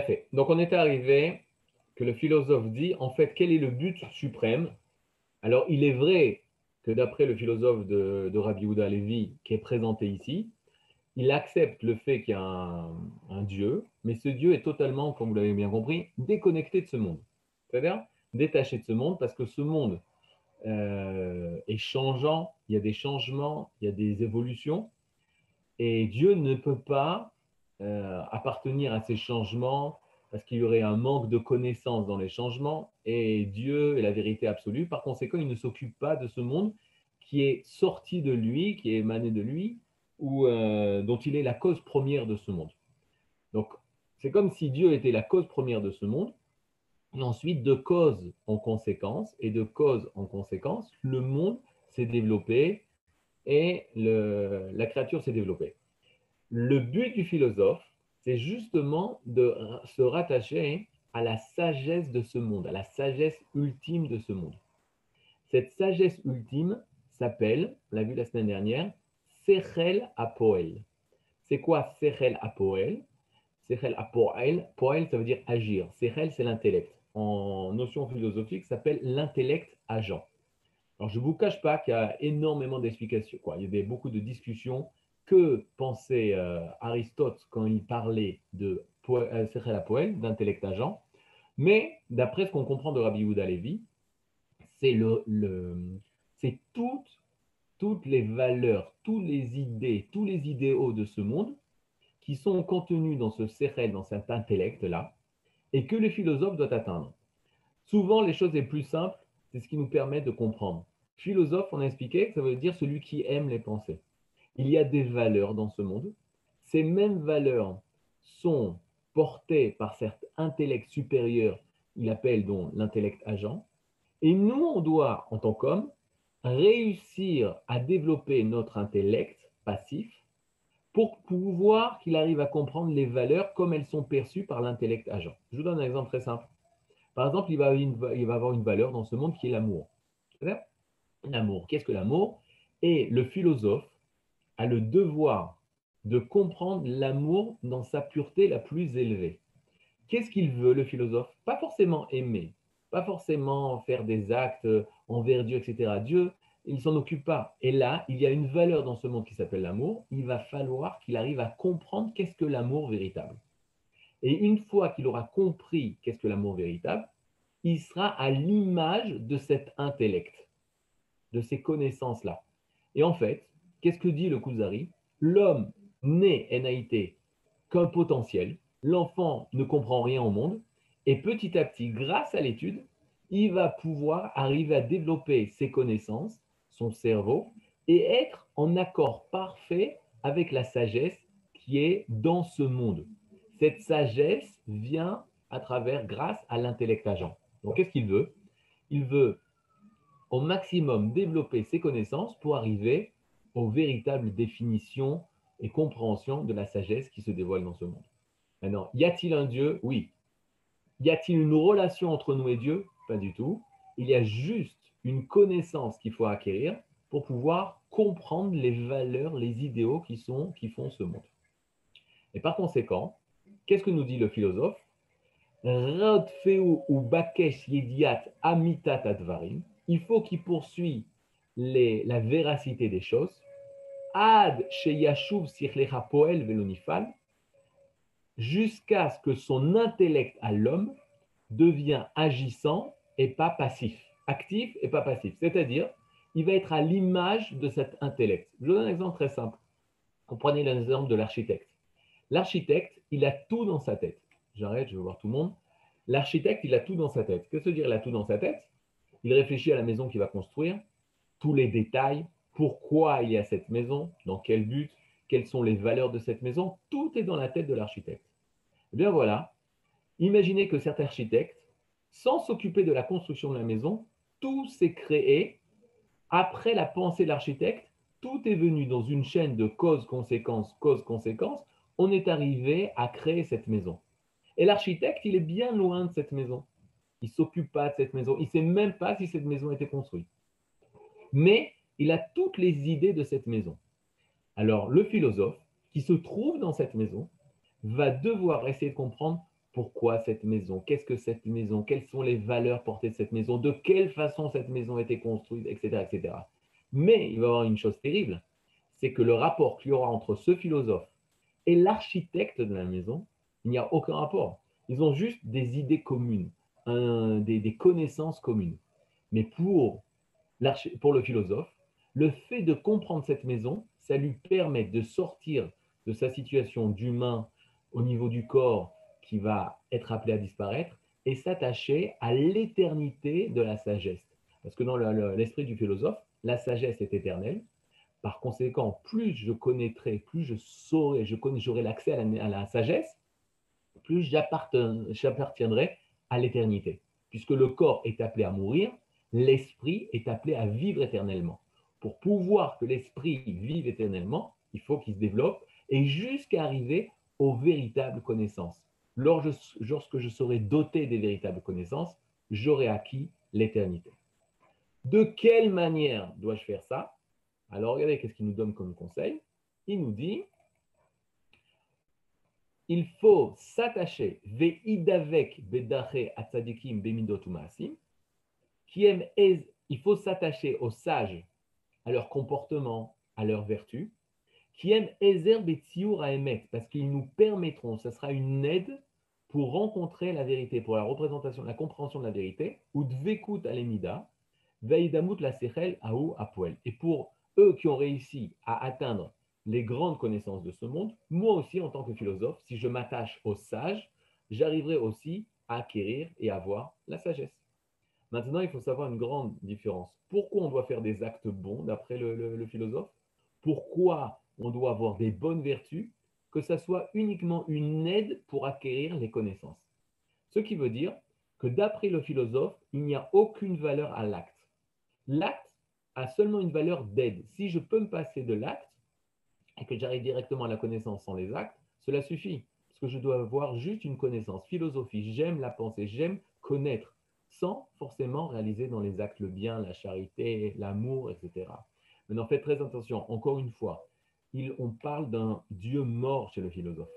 Fait. Donc on est arrivé que le philosophe dit, en fait, quel est le but suprême? Alors il est vrai que d'après le philosophe de, Rabbi Houda Levi qui est présenté ici, il accepte le fait qu'il y a un, Dieu, mais ce Dieu est totalement, comme vous l'avez bien compris, déconnecté de ce monde. C'est-à-dire détaché de ce monde parce que ce monde euh, est changeant, il y a des changements, il y a des évolutions, et Dieu ne peut pas euh, appartenir à ces changements parce qu'il y aurait un manque de connaissance dans les changements, et Dieu est la vérité absolue. Par conséquent, il ne s'occupe pas de ce monde qui est sorti de lui, qui est émané de lui, ou euh, dont il est la cause première de ce monde. Donc, c'est comme si Dieu était la cause première de ce monde, et ensuite, de cause en conséquence, et de cause en conséquence, le monde s'est développé et la créature s'est développée. Le but du philosophe, c'est justement de se rattacher à la sagesse de ce monde, à la sagesse ultime de ce monde. Cette sagesse ultime s'appelle, on l'a vu la semaine dernière, Sechel Apoel. C'est quoi Sechel Apoel Sechel Apoel, Poel, ça veut dire agir. Sechel, c'est l'intellect. En notion philosophique, ça s'appelle l'intellect agent. Alors, je ne vous cache pas qu'il y a énormément d'explications. Il y avait beaucoup de discussions. Que pensait euh, Aristote quand il parlait de euh, Sechel Apoel, d'intellect agent Mais d'après ce qu'on comprend de Rabbi Yehuda Levi, c'est le, c'est toutes, toutes les valeurs, toutes les idées, tous les idéaux de ce monde qui sont contenus dans ce sérel, dans cet intellect-là, et que le philosophe doit atteindre. Souvent, les choses les plus simples, c'est ce qui nous permet de comprendre. Philosophe, on a expliqué que ça veut dire celui qui aime les pensées. Il y a des valeurs dans ce monde. Ces mêmes valeurs sont portées par cet intellect supérieur, il appelle donc l'intellect agent. Et nous, on doit, en tant qu'homme, réussir à développer notre intellect passif pour pouvoir qu'il arrive à comprendre les valeurs comme elles sont perçues par l'intellect agent. Je vous donne un exemple très simple. Par exemple, il va, avoir une valeur dans ce monde qui est l'amour. L'amour, qu'est-ce que l'amour? Et le philosophe a le devoir de comprendre l'amour dans sa pureté la plus élevée. Qu'est-ce qu'il veut, le philosophe? Pas forcément aimer, pas forcément faire des actes envers Dieu, etc. Dieu, il ne s'en occupe pas. Et là, il y a une valeur dans ce monde qui s'appelle l'amour. Il va falloir qu'il arrive à comprendre qu'est-ce que l'amour véritable. Et une fois qu'il aura compris qu'est-ce que l'amour véritable, il sera à l'image de cet intellect, de ces connaissances-là. Et en fait, qu'est-ce que dit le Kuzari L'homme né NAIT qu'un potentiel, l'enfant ne comprend rien au monde, et petit à petit, grâce à l'étude, il va pouvoir arriver à développer ses connaissances, son cerveau, et être en accord parfait avec la sagesse qui est dans ce monde. Cette sagesse vient à travers, grâce à l'intellect agent. Donc, qu'est-ce qu'il veut? Il veut au maximum développer ses connaissances pour arriver aux véritables définitions et compréhensions de la sagesse qui se dévoile dans ce monde. Maintenant, y a-t-il un Dieu? Oui. Y a-t-il une relation entre nous et Dieu? Pas du tout. Il y a juste une connaissance qu'il faut acquérir pour pouvoir comprendre les valeurs, les idéaux qui, sont, qui font ce monde. Et par conséquent, qu'est-ce que nous dit le philosophe? Il faut qu'il poursuive les, la véracité des choses. Ad sheyashuv sirlecha velonifal jusqu'à ce que son intellect à l'homme devient agissant et pas passif, actif et pas passif. C'est-à-dire, il va être à l'image de cet intellect. Je vous donne un exemple très simple. Comprenez l'exemple de l'architecte. L'architecte, il a tout dans sa tête. J'arrête, je veux voir tout le monde. L'architecte, il a tout dans sa tête. Que se dire, il a tout dans sa tête? Il réfléchit à la maison qu'il va construire, tous les détails, pourquoi il y a cette maison, dans quel but, quelles sont les valeurs de cette maison, tout est dans la tête de l'architecte. Eh bien voilà, imaginez que cet architecte, sans s'occuper de la construction de la maison, tout s'est créé après la pensée de l'architecte, tout est venu dans une chaîne de cause-conséquence, cause-conséquence, on est arrivé à créer cette maison. Et l'architecte, il est bien loin de cette maison. Il ne s'occupe pas de cette maison. Il ne sait même pas si cette maison a été construite. Mais il a toutes les idées de cette maison. Alors, le philosophe qui se trouve dans cette maison va devoir essayer de comprendre pourquoi cette maison, qu'est-ce que cette maison, quelles sont les valeurs portées de cette maison, de quelle façon cette maison a été construite, etc., etc. Mais il va y avoir une chose terrible, c'est que le rapport qu'il y aura entre ce philosophe et l'architecte de la maison, il n'y a aucun rapport. Ils ont juste des idées communes, des, connaissances communes. Mais pour, pour le philosophe, le fait de comprendre cette maison, ça lui permet de sortir de sa situation d'humain au niveau du corps qui va être appelé à disparaître et s'attacher à l'éternité de la sagesse. Parce que dans l'esprit du philosophe, la sagesse est éternelle. Par conséquent, plus je connaîtrai, plus je saurai, j'aurai l'accès à, à, la sagesse, plus j'appartiendrai à l'éternité. Puisque le corps est appelé à mourir, l'esprit est appelé à vivre éternellement. Pour pouvoir que l'esprit vive éternellement, il faut qu'il se développe et jusqu'à arriver aux véritables connaissances lorsque je serai doté des véritables connaissances, j'aurai acquis l'éternité. De quelle manière dois-je faire ça? Alors, regardez qu'est-ce qu'il nous donne comme conseil. Il nous dit il faut s'attacher, ve'idavek bedache qui il faut s'attacher aux sages, à leur comportement, à leur vertu, qui aiment Ezer Betsiour Emet, parce qu'ils nous permettront, ce sera une aide pour rencontrer la vérité, pour la représentation, la compréhension de la vérité, ou Dvekut Alemida, Veidamut la Sechel Aou Apoel. Et pour eux qui ont réussi à atteindre les grandes connaissances de ce monde, moi aussi, en tant que philosophe, si je m'attache aux sages, j'arriverai aussi à acquérir et avoir la sagesse. Maintenant, il faut savoir une grande différence. Pourquoi on doit faire des actes bons, d'après le philosophe? Pourquoi on doit avoir des bonnes vertus, que ça soit uniquement une aide pour acquérir les connaissances. Ce qui veut dire que d'après le philosophe, il n'y a aucune valeur à l'acte. L'acte a seulement une valeur d'aide. Si je peux me passer de l'acte et que j'arrive directement à la connaissance sans les actes, cela suffit. Parce que je dois avoir juste une connaissance, philosophie. J'aime la pensée, j'aime connaître, sans forcément réaliser dans les actes le bien, la charité, l'amour, etc. Maintenant, faites très attention. Encore une fois, on parle d'un Dieu mort chez le philosophe.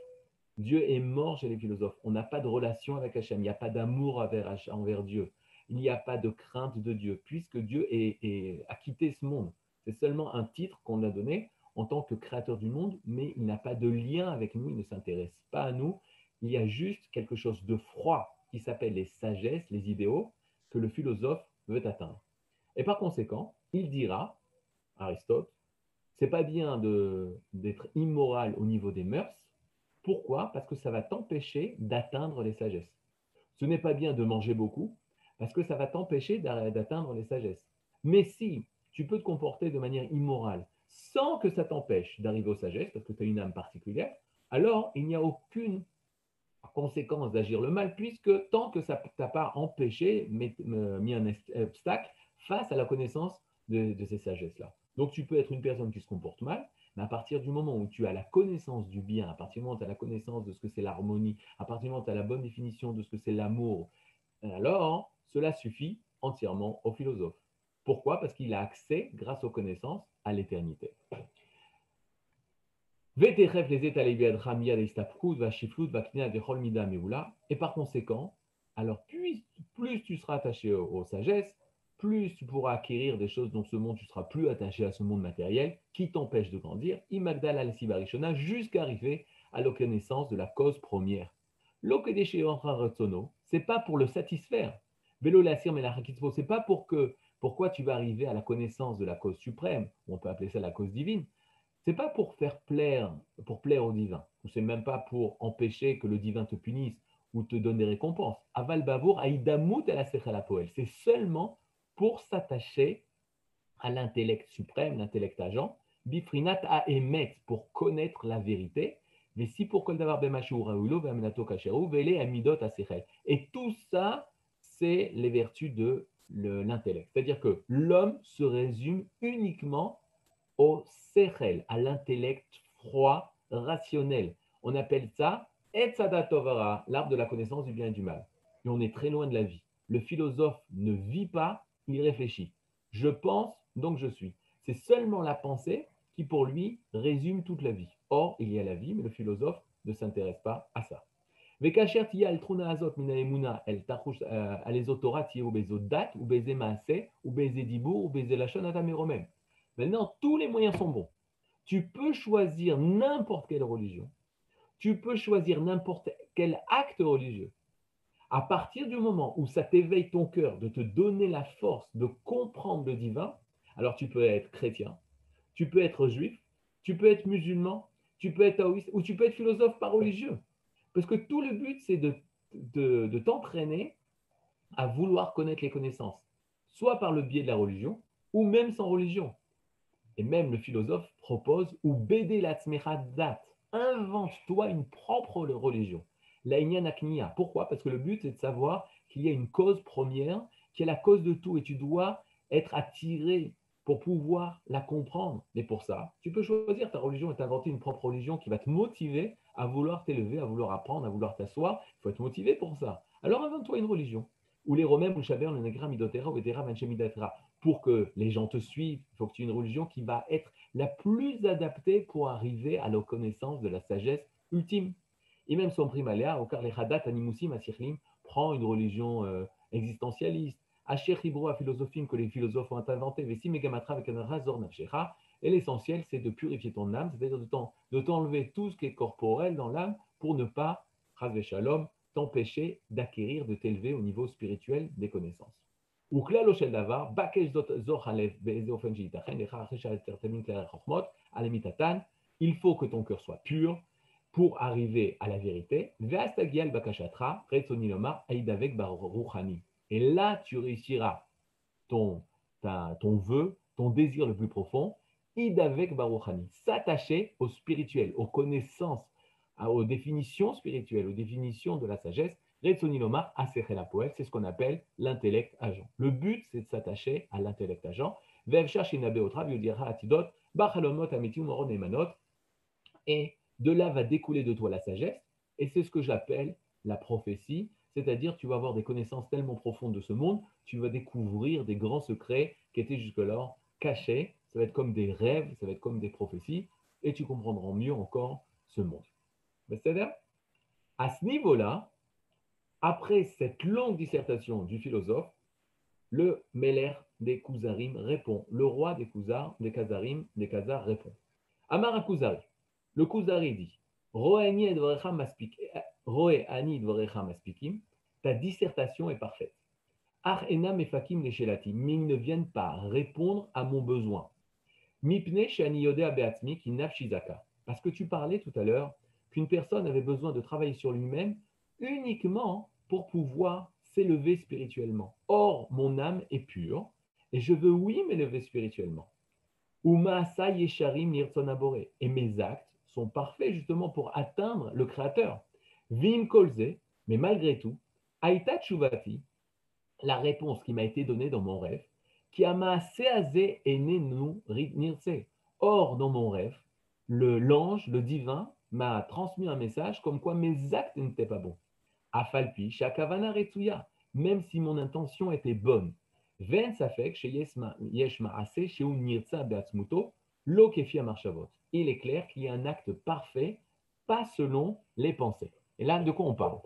Dieu est mort chez les philosophes. On n'a pas de relation avec Hachem. Il n'y a pas d'amour envers, Dieu. Il n'y a pas de crainte de Dieu, puisque Dieu a quitté ce monde. C'est seulement un titre qu'on a donné en tant que créateur du monde, mais il n'a pas de lien avec nous, il ne s'intéresse pas à nous. Il y a juste quelque chose de froid qui s'appelle les sagesses, les idéaux, que le philosophe veut atteindre. Et par conséquent, il dira, Aristote, c'est pas bien d'être immoral au niveau des mœurs. Pourquoi? Parce que ça va t'empêcher d'atteindre les sagesses. Ce n'est pas bien de manger beaucoup, parce que ça va t'empêcher d'atteindre les sagesses. Mais si tu peux te comporter de manière immorale sans que ça t'empêche d'arriver aux sagesses, parce que tu as une âme particulière, alors il n'y a aucune conséquence d'agir le mal, puisque tant que ça t'a pas empêché, mis un obstacle face à la connaissance de ces sagesses-là. Donc tu peux être une personne qui se comporte mal, mais à partir du moment où tu as la connaissance du bien, à partir du moment où tu as la connaissance de ce que c'est l'harmonie, à partir du moment où tu as la bonne définition de ce que c'est l'amour, alors cela suffit entièrement au philosophe. Pourquoi? Parce qu'il a accès, grâce aux connaissances, à l'éternité. Et par conséquent, alors plus, plus tu seras attaché aux sagesses, plus tu pourras acquérir des choses dans ce monde, tu seras plus attaché à ce monde matériel qui t'empêche de grandir, imagdal al sibarishona, jusqu'à arriver à la connaissance de la cause première. c'est pas pour le satisfaire. Vélo la c'est pas pour que pourquoi tu vas arriver à la connaissance de la cause suprême, on peut appeler ça la cause divine. C'est pas pour faire plaire, pour plaire au divin, ou c'est même pas pour empêcher que le divin te punisse ou te donne des récompenses. Aval bavour aïdamut la C'est seulement pour s'attacher à l'intellect suprême, l'intellect agent, bifrinat a émet pour connaître la vérité, mais si pour Et tout ça, c'est les vertus de l'intellect. C'est-à-dire que l'homme se résume uniquement au sechel, à l'intellect froid, rationnel. On appelle ça Etzada l'arbre de la connaissance du bien et du mal. Et on est très loin de la vie. Le philosophe ne vit pas, il réfléchit. Je pense, donc je suis. C'est seulement la pensée qui, pour lui, résume toute la vie. Or, il y a la vie, mais le philosophe ne s'intéresse pas à ça. azot euh, Maintenant, tous les moyens sont bons. Tu peux choisir n'importe quelle religion. Tu peux choisir n'importe quel acte religieux. À partir du moment où ça t'éveille ton cœur de te donner la force de comprendre le divin, alors tu peux être chrétien, tu peux être juif, tu peux être musulman, tu peux être taoïste ou tu peux être philosophe par religieux. Parce que tout le but, c'est de, de t'entraîner à vouloir connaître les connaissances, soit par le biais de la religion ou même sans religion. Et même le philosophe propose ou bédé la invente-toi une propre religion. La. Pourquoi? Parce que le but, c'est de savoir qu'il y a une cause première, qui est la cause de tout, et tu dois être attiré pour pouvoir la comprendre. Mais pour ça, tu peux choisir ta religion et t'inventer une propre religion qui va te motiver à vouloir t'élever, à vouloir apprendre, à vouloir t'asseoir. Il faut être motivé pour ça. Alors invente-toi une religion. Ou les Romains, ou ou Pour que les gens te suivent, il faut que tu aies une religion qui va être la plus adaptée pour arriver à la connaissance de la sagesse ultime. Et même son primaléa, au car les Hadat, Animusim, Asirlim, prend une religion euh, existentialiste Asher à philosophie que les philosophes ont inventé, Vessi Megamatra avec un razor nafshecha. Et l'essentiel, c'est de purifier ton âme, c'est-à-dire de t'enlever tout ce qui est corporel dans l'âme pour ne pas, Shalom, d'acquérir, de t'élever au niveau spirituel des connaissances. Ou klal shel davar, bakesh zot zor halev be'eze ofen she'yitachen, lecha achre shal tertemin kler chokhmot, alemitatan, il faut que ton cœur soit pur pour arriver à la vérité. Ve'astagial bakashatra, retsoni lomar, aïdavek bar ruchani. Et là, tu réussiras ton, ton vœu, ton désir le plus profond, idavek baruchani, s'attacher au spirituel, aux connaissances, aux définitions spirituelles, aux définitions de la sagesse. Retsoniloma, la poète, c'est ce qu'on appelle l'intellect agent. Le but, c'est de s'attacher à l'intellect agent. Et de là va découler de toi la sagesse, et c'est ce que j'appelle la prophétie, c'est-à-dire, tu vas avoir des connaissances tellement profondes de ce monde, tu vas découvrir des grands secrets qui étaient jusque-là cachés. Ça va être comme des rêves, ça va être comme des prophéties, et tu comprendras mieux encore ce monde. À ce niveau-là, après cette longue dissertation du philosophe, le Meller des Kouzarim répond. Le roi des Kouzars, des Kazarim, des Kazars répond. Amara Kouzari, le Kouzari dit Roe ani maspikim, ta dissertation est parfaite. Ar enam efakim leshelati, mais ils ne viennent pas répondre à mon besoin. Mipne shani beatmi ki nafshizaka. Parce que tu parlais tout à l'heure qu'une personne avait besoin de travailler sur lui-même uniquement pour pouvoir s'élever spirituellement. Or, mon âme est pure et je veux, oui, m'élever spirituellement. Et mes actes sont parfaits justement pour atteindre le Créateur. Vim kolze, mais malgré tout, Aïta Chuvati, la réponse qui m'a été donnée dans mon rêve, qui a ma seazé et nous nirse. Or, dans mon rêve, le l'ange, le divin, m'a transmis un message comme quoi mes actes n'étaient pas bons. Afalpi, shakavana retsuya, même si mon intention était bonne. Ven safek, chez yeshma ase, chez nirsa beatsmuto, lo kefia. Il est clair qu'il y a un acte parfait, pas selon les pensées. Et là, de quoi on parle?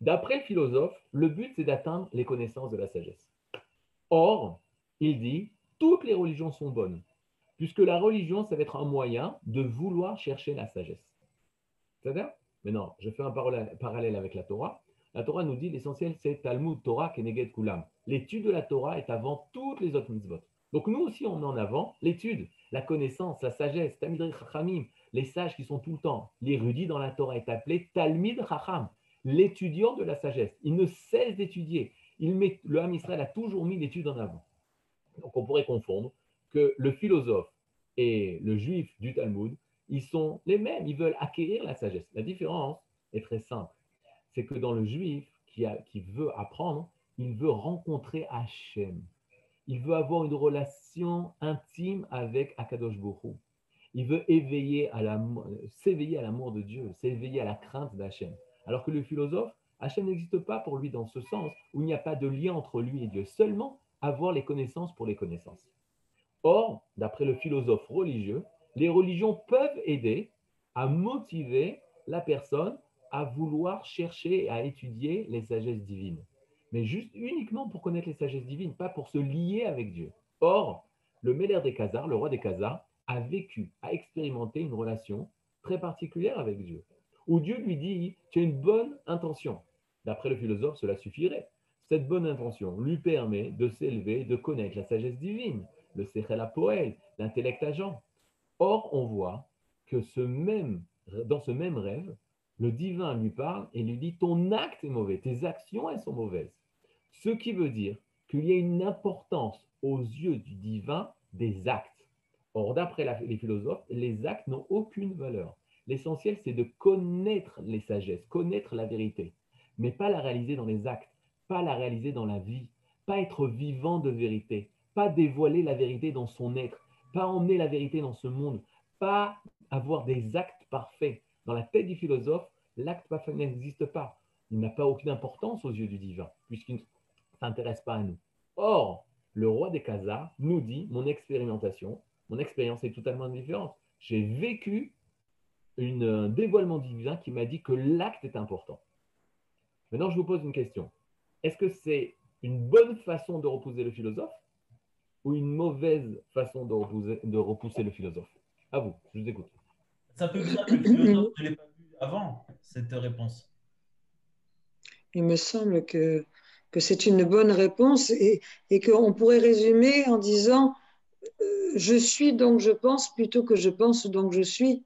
D'après le philosophe, le but, c'est d'atteindre les connaissances de la sagesse. Or, il dit, toutes les religions sont bonnes, puisque la religion, ça va être un moyen de vouloir chercher la sagesse. Maintenant, je fais un parallèle avec la Torah. La Torah nous dit l'essentiel, c'est Talmud Torah Keneged Kulam. L'étude de la Torah est avant toutes les autres mitzvot. Donc nous aussi, on met en avant l'étude, la connaissance, la sagesse, Talmid Chachamim, les sages qui sont tout le temps. L'érudit dans la Torah est appelé Talmid Chacham, l'étudiant de la sagesse. Il ne cesse d'étudier. Le Ham Israël a toujours mis l'étude en avant. Donc on pourrait confondre que le philosophe et le juif du Talmud, ils sont les mêmes, ils veulent acquérir la sagesse. La différence est très simple. C'est que dans le juif qui, qui veut apprendre, il veut rencontrer Hachem. Il veut avoir une relation intime avec Akadosh Borou. Il veut éveiller à s'éveiller à l'amour de Dieu, s'éveiller à la crainte d'Hachem. Alors que le philosophe, Hachem n'existe pas pour lui dans ce sens où il n'y a pas de lien entre lui et Dieu, seulement avoir les connaissances pour les connaissances. Or, d'après le philosophe religieux, les religions peuvent aider à motiver la personne à vouloir chercher, à étudier les sagesses divines. Mais juste uniquement pour connaître les sagesses divines, pas pour se lier avec Dieu. Or, le Meller des Khazars, le roi des Khazars, a vécu, a expérimenté une relation très particulière avec Dieu, où Dieu lui dit, tu as une bonne intention. D'après le philosophe, cela suffirait. Cette bonne intention lui permet de s'élever, de connaître la sagesse divine, le Sechel l'intellect agent. Or, on voit que ce même, dans ce même rêve, le divin lui parle et lui dit Ton acte est mauvais, tes actions, elles sont mauvaises. Ce qui veut dire qu'il y a une importance aux yeux du divin des actes. Or, d'après les philosophes, les actes n'ont aucune valeur. L'essentiel, c'est de connaître les sagesses, connaître la vérité, mais pas la réaliser dans les actes, pas la réaliser dans la vie, pas être vivant de vérité, pas dévoiler la vérité dans son être, pas emmener la vérité dans ce monde, pas avoir des actes parfaits. Dans la tête du philosophe, l'acte parfait n'existe pas. Il n'a pas aucune importance aux yeux du divin, puisqu'il ne s'intéresse pas à nous. Or, le roi des Khazars nous dit mon expérimentation, mon expérience est totalement différente. J'ai vécu un dévoilement divin qui m'a dit que l'acte est important. Maintenant, je vous pose une question. Est-ce que c'est une bonne façon de repousser le philosophe ou une mauvaise façon de repousser, de repousser le philosophe À vous, je vous écoute. Ça peut bien que le philosophe ne l'ait pas vu avant, cette réponse. Il me semble que, que c'est une bonne réponse et, et qu'on pourrait résumer en disant euh, je suis donc je pense plutôt que je pense donc je suis.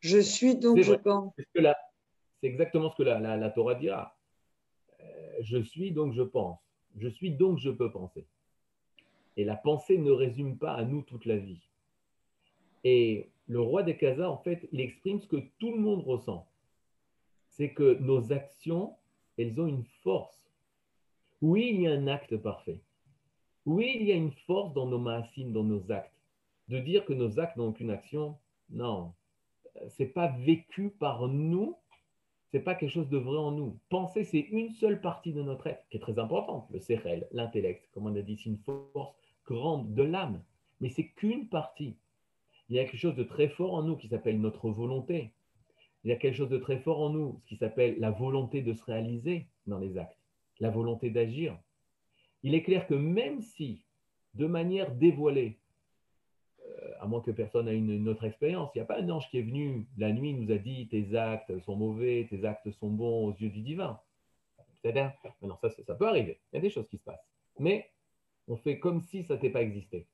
Je suis donc je pense. C'est exactement ce que la, la, Torah dira. Euh, je suis donc je pense. Je suis donc je peux penser. Et la pensée ne résume pas à nous toute la vie. Et le roi des Khazars, en fait, il exprime ce que tout le monde ressent. C'est que nos actions, elles ont une force. Oui, il y a un acte parfait. Oui, il y a une force dans nos maasim, dans nos actes. De dire que nos actes n'ont aucune action, non. C'est pas vécu par nous, c'est pas quelque chose de vrai en nous. Penser, c'est une seule partie de notre être qui est très importante, le cérel, l'intellect, comme on a dit, c'est une force grande de l'âme, mais c'est qu'une partie. Il y a quelque chose de très fort en nous qui s'appelle notre volonté. Il y a quelque chose de très fort en nous, ce qui s'appelle la volonté de se réaliser dans les actes, la volonté d'agir. Il est clair que même si, de manière dévoilée, à moins que personne ait une, autre expérience. Il n'y a pas un ange qui est venu la nuit, nous a dit tes actes sont mauvais, tes actes sont bons aux yeux du divin. C'est-à-dire, non, ça, ça, peut arriver. Il y a des choses qui se passent. Mais on fait comme si ça n'était pas existé.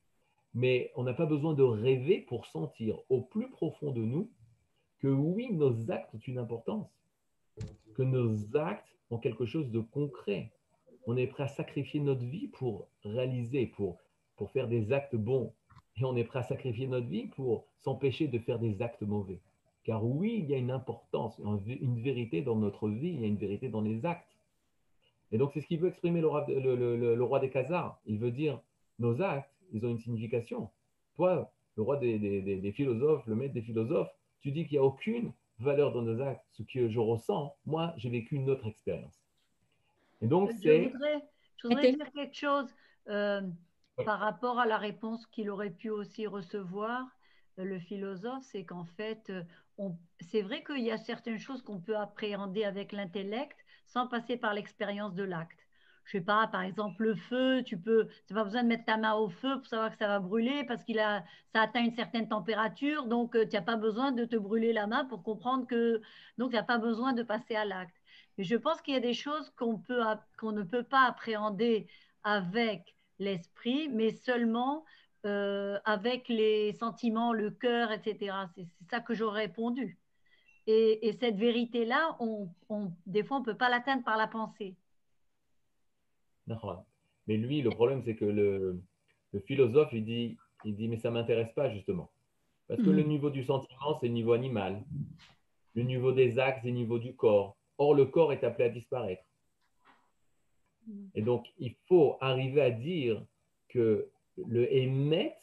Mais on n'a pas besoin de rêver pour sentir au plus profond de nous que oui, nos actes ont une importance, que nos actes ont quelque chose de concret. On est prêt à sacrifier notre vie pour réaliser, pour, faire des actes bons et on est prêt à sacrifier notre vie pour s'empêcher de faire des actes mauvais. Car oui, il y a une importance, une vérité dans notre vie, il y a une vérité dans les actes. Et donc, c'est ce qu'il veut exprimer le roi, des Khazars. Il veut dire, nos actes, ils ont une signification. Toi, le roi des, philosophes, le maître des philosophes, tu dis qu'il n'y a aucune valeur dans nos actes. Ce que je ressens, moi, j'ai vécu une autre expérience. Et donc, c'est... Je voudrais, dire quelque chose. Euh, par rapport à la réponse qu'il aurait pu aussi recevoir, euh, le philosophe, c'est qu'en fait, euh, c'est vrai qu'il y a certaines choses qu'on peut appréhender avec l'intellect sans passer par l'expérience de l'acte. Je sais pas, par exemple, le feu, tu peux, n'as pas besoin de mettre ta main au feu pour savoir que ça va brûler parce qu'il a, ça atteint une certaine température, donc euh, tu n'as pas besoin de te brûler la main pour comprendre que, donc tu n'as pas besoin de passer à l'acte. Mais je pense qu'il y a des choses qu'on peut, qu'on ne peut pas appréhender avec l'esprit, mais seulement euh, avec les sentiments, le cœur, etc. C'est ça que j'aurais répondu. Et, cette vérité-là, on, des fois, on ne peut pas l'atteindre par la pensée. Mais lui, le problème, c'est que le, philosophe, il dit, il dit, mais ça ne m'intéresse pas, justement. Parce que le mhm. niveau du sentiment, c'est le niveau animal. Le niveau des actes, c'est le niveau du corps. Or, le corps est appelé à disparaître. Et donc, il faut arriver à dire que le émet,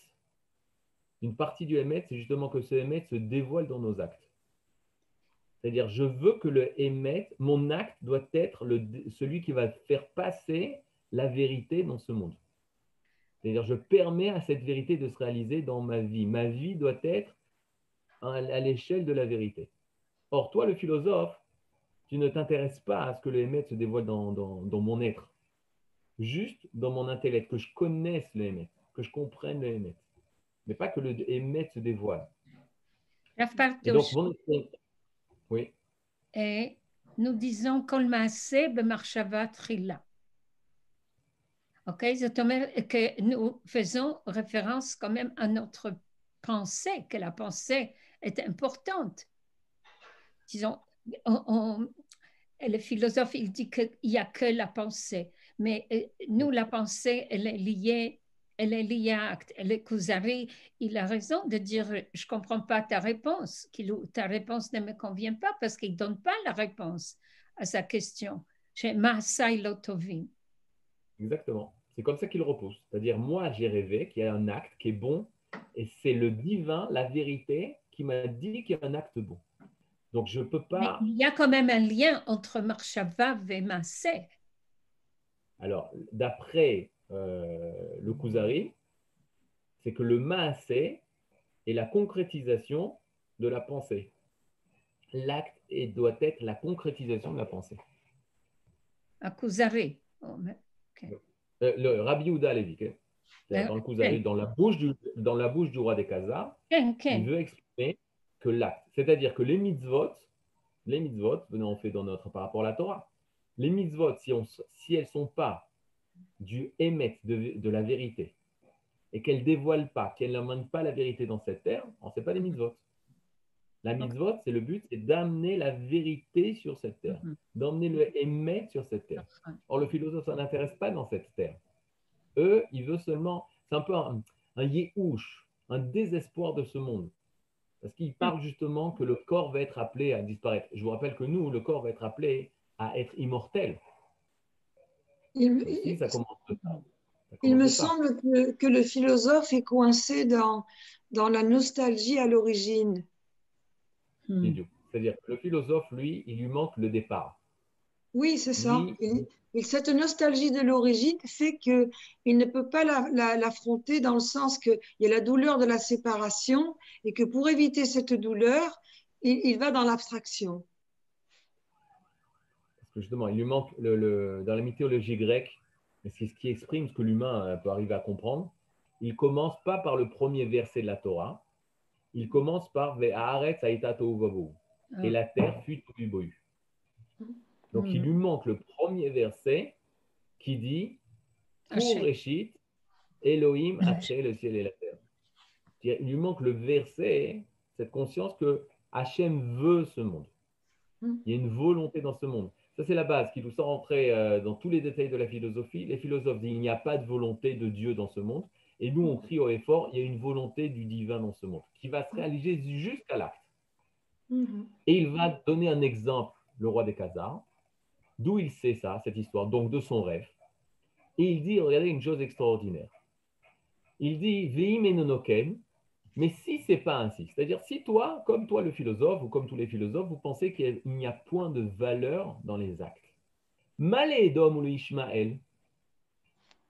une partie du émet, c'est justement que ce émet se dévoile dans nos actes. C'est-à-dire, je veux que le émet, mon acte doit être le, celui qui va faire passer la vérité dans ce monde. C'est-à-dire, je permets à cette vérité de se réaliser dans ma vie. Ma vie doit être à l'échelle de la vérité. Or, toi, le philosophe, tu ne t'intéresses pas à ce que le Hémet se dévoile dans, mon être. Juste dans mon intellect, que je connaisse le Hémet, que je comprenne le Hémet. Mais pas que le Hémet se dévoile. Et nous disons Kol Maaseh B'Marshava Trilla. Ok, que nous faisons référence quand même à notre pensée, que la pensée est importante. Disons, le philosophe, il dit qu'il n'y a que la pensée, mais euh, nous, la pensée, elle est liée, elle est liée à acte. Le Kuzari, il a raison de dire, je ne comprends pas ta réponse, ta réponse ne me convient pas parce qu'il ne donne pas la réponse à sa question. Exactement. C'est comme ça qu'il repousse. C'est-à-dire, moi, j'ai rêvé qu'il y a un acte qui est bon, et c'est le divin, la vérité, qui m'a dit qu'il y a un acte bon. Donc, je ne peux pas. Mais il y a quand même un lien entre Marshavav et Massé. Alors, d'après le Kuzari, c'est que le Maasé est la concrétisation de la pensée. L'acte doit être la concrétisation de la pensée. Kuzari. Oh, euh, le Rabbi Ouda Levi, euh, dans, le dans, la bouche du, dans la bouche du roi des Khazars, il veut exprimer que l'acte, c'est-à-dire que les mitzvot, les mitzvot, on fait dans notre par rapport à la Torah, les mitzvot, si, on, si elles ne sont pas du émet de, de, la vérité et qu'elles ne dévoilent pas, qu'elles n'amènent pas la vérité dans cette terre, on ne sait pas les mitzvot. La mitzvot, c'est le but, c'est d'amener la vérité sur cette terre, mhm. d'emmener le émet sur cette terre. Or, le philosophe, ça n'intéresse pas dans cette terre. Eux, il veut seulement, c'est un peu un, un un désespoir de ce monde. Parce qu'il parle justement que le corps va être appelé à disparaître. Je vous rappelle que nous, le corps va être appelé à être immortel. Il, me semble que, le philosophe est coincé dans, dans la nostalgie à l'origine. Hmm. C'est-à-dire que le philosophe, lui, il lui manque le départ. Oui, c'est ça. cette nostalgie de l'origine fait qu'il ne peut pas l'affronter dans le sens qu'il y a la douleur de la séparation et que pour éviter cette douleur, il, va dans l'abstraction. Que justement, il lui manque, le, dans la mythologie grecque, c'est ce qui exprime ce que l'humain euh, peut arriver à comprendre, il commence pas par le premier verset de la Torah, il commence par et la terre fut tout du Donc il hmm. lui manque le premier verset qui dit Pour Réchit, Elohim a créé le ciel et la terre. Il lui manque le verset, cette conscience que Hachem veut ce monde. Hmm. Il y a une volonté dans ce monde. Ça, c'est la base qui nous sent rentrer euh, dans tous les détails de la philosophie. Les philosophes disent il n'y a pas de volonté de Dieu dans ce monde. Et nous, on crie au effort, il y a une volonté du divin dans ce monde qui va se réaliser jusqu'à l'acte. Mhm. Et il va donner un exemple, le roi des Khazars, d'où il sait ça, cette histoire, donc de son rêve. Et il dit, regardez une chose extraordinaire. Il dit, Veim mais si c'est pas ainsi, c'est-à-dire si toi, comme toi le philosophe, ou comme tous les philosophes, vous pensez qu'il n'y a point de valeur dans les actes. Malé Edom ou le Ishmaël,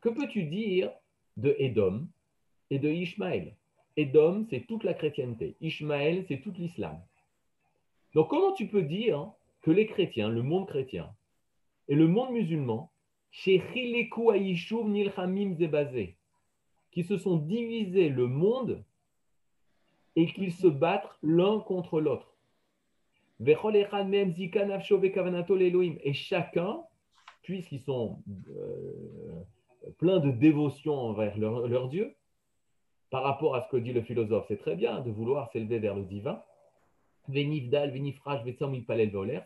que peux-tu dire de Edom et de Ishmaël? Edom, c'est toute la chrétienté. Ishmaël, c'est tout l'islam. Donc comment tu peux dire que les chrétiens, le monde chrétien et le monde musulman, qui se sont divisés le monde et qu'ils se battent l'un contre l'autre. Et chacun, puisqu'ils sont euh, plein de dévotion envers leur, Dieu, par rapport à ce que dit le philosophe, c'est très bien de vouloir s'élever vers le divin.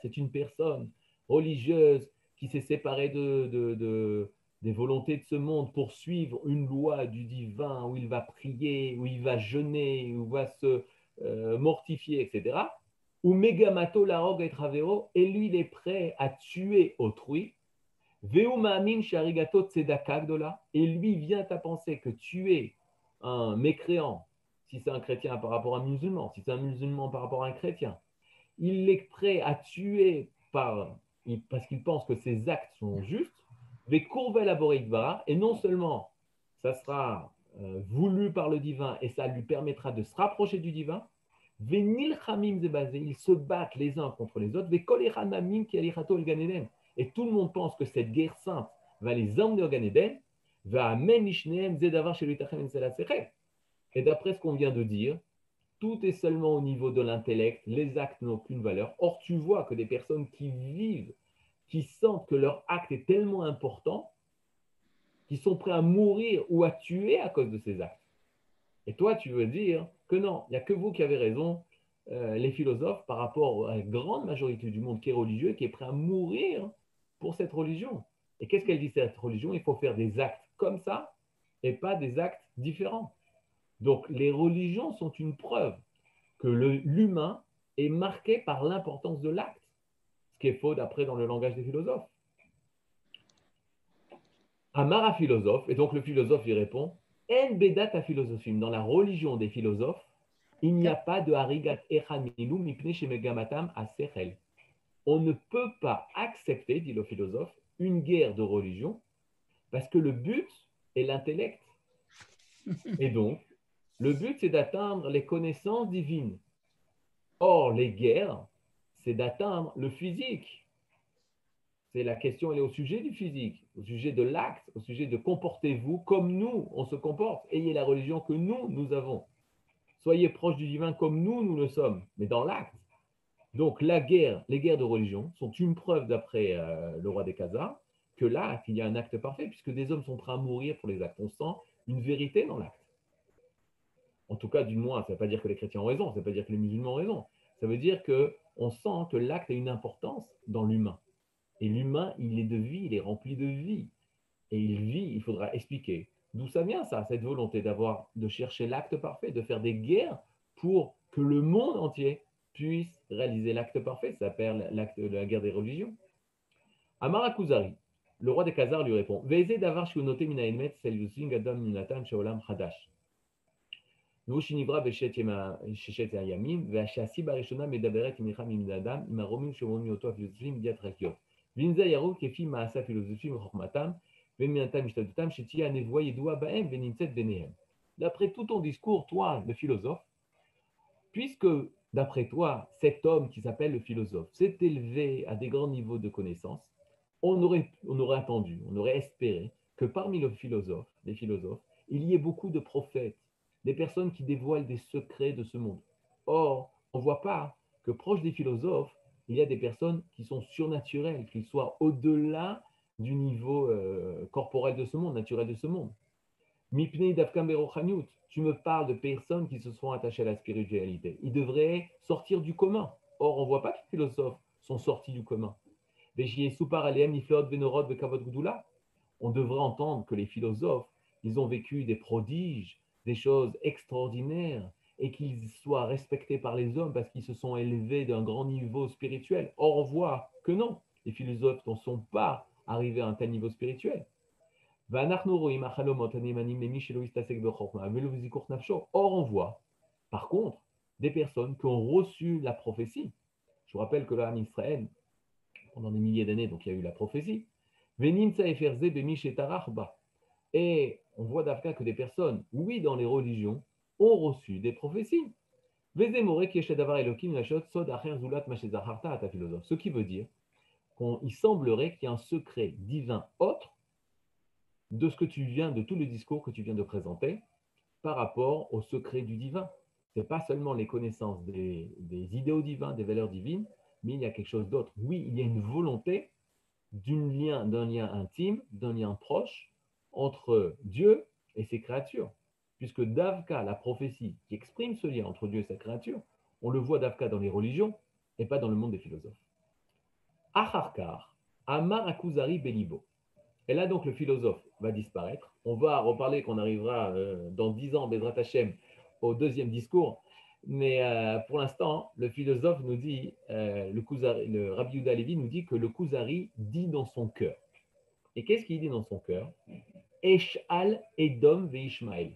C'est une personne religieuse qui s'est séparée de, des volontés de ce monde pour suivre une loi du divin où il va prier, où il va jeûner, où il va se euh, mortifier, etc. Ou Megamato, Larog et Travero, et lui, il est prêt à tuer autrui et lui vient à penser que tu es un mécréant, si c'est un chrétien par rapport à un musulman, si c'est un musulman par rapport à un chrétien. Il est prêt à tuer par, parce qu'il pense que ses actes sont justes, et non seulement ça sera euh, voulu par le divin et ça lui permettra de se rapprocher du divin, Ils se battent les uns contre les autres. Et tout le monde pense que cette guerre sainte va les emmener au Gan Eden. Et d'après ce qu'on vient de dire, tout est seulement au niveau de l'intellect, les actes n'ont aucune valeur. Or, tu vois que des personnes qui vivent, qui sentent que leur acte est tellement important, qui sont prêts à mourir ou à tuer à cause de ces actes. Et toi, tu veux dire que non, il n'y a que vous qui avez raison, euh, les philosophes, par rapport à la grande majorité du monde qui est religieux, qui est prêt à mourir pour cette religion. Et qu'est-ce qu'elle dit cette religion? Il faut faire des actes comme ça et pas des actes différents. Donc les religions sont une preuve que l'humain est marqué par l'importance de l'acte, ce qui est faux d'après dans le langage des philosophes. Amara philosophe, et donc le philosophe y répond En bedata philosophie, dans la religion des philosophes, il n'y a pas de harigat echanmilu mipne shemegamatam aserel. On ne peut pas accepter, dit le philosophe, une guerre de religion parce que le but est l'intellect. Et donc, le but, c'est d'atteindre les connaissances divines. Or, les guerres, c'est d'atteindre le physique. C'est la question, elle est au sujet du physique, au sujet de l'acte, au sujet de comportez-vous comme nous, on se comporte. Ayez la religion que nous, nous avons. Soyez proches du divin comme nous, nous le sommes, mais dans l'acte. Donc, la guerre, les guerres de religion sont une preuve, d'après euh, le roi des Khazars, que là, il y a un acte parfait, puisque des hommes sont prêts à mourir pour les actes. On sent une vérité dans l'acte. En tout cas, du moins, ça ne veut pas dire que les chrétiens ont raison, ça ne veut pas dire que les musulmans ont raison. Ça veut dire qu'on sent que l'acte a une importance dans l'humain. Et l'humain, il est de vie, il est rempli de vie. Et il vit, il faudra expliquer d'où ça vient, cette volonté d'avoir, de chercher l'acte parfait, de faire des guerres pour que le monde entier puisse réaliser l'acte parfait. Ça s'appelle la guerre des religions. Amara Kuzari, le roi des Khazars lui répond. D'après tout ton discours, toi, le philosophe, puisque, d'après toi, cet homme qui s'appelle le philosophe s'est élevé à des grands niveaux de connaissances, on aurait, on attendu, on aurait espéré que parmi les philosophes, il y ait beaucoup de prophètes des personnes qui dévoilent des secrets de ce monde. Or, on ne voit pas que proche des philosophes, il y a des personnes qui sont surnaturelles, qui soient au-delà du niveau euh, corporel de ce monde, naturel de ce monde. Mipnei tu me parles de personnes qui se sont attachées à la spiritualité. Ils devraient sortir du commun. Or, on ne voit pas que les philosophes sont sortis du commun. On devrait entendre que les philosophes, ils ont vécu des prodiges, des choses extraordinaires et qu'ils soient respectés par les hommes parce qu'ils se sont élevés d'un grand niveau spirituel. Or, on voit que non, les philosophes ne sont pas arrivés à un tel niveau spirituel. Or, on voit, par contre, des personnes qui ont reçu la prophétie. Je vous rappelle que là, en Israël, pendant des milliers d'années, donc il y a eu la prophétie. Et on voit d'Afka que des personnes, oui, dans les religions, ont reçu des prophéties. Ce qui veut dire qu'il semblerait qu'il y ait un secret divin autre de ce que tu viens, de tout le discours que tu viens de présenter par rapport au secret du divin. Ce n'est pas seulement les connaissances des, idéaux divins, des valeurs divines, mais il y a quelque chose d'autre. Oui, il y a une volonté d'un lien, lien intime, d'un lien proche entre Dieu et ses créatures. Puisque Davka, la prophétie qui exprime ce lien entre Dieu et sa créature, on le voit Davka dans les religions et pas dans le monde des philosophes. Acharkar, Amar Akuzari Belibo. Et là donc le philosophe va disparaître. On va reparler qu'on arrivera euh, dans dix ans, Bezrat Hashem, au deuxième discours. Mais euh, pour l'instant, le philosophe nous dit, euh, le, le Rabbi Yuda Levi nous dit que le Kuzari dit dans son cœur. Et qu'est-ce qu'il dit dans son cœur? Eshal Edom Veishmael.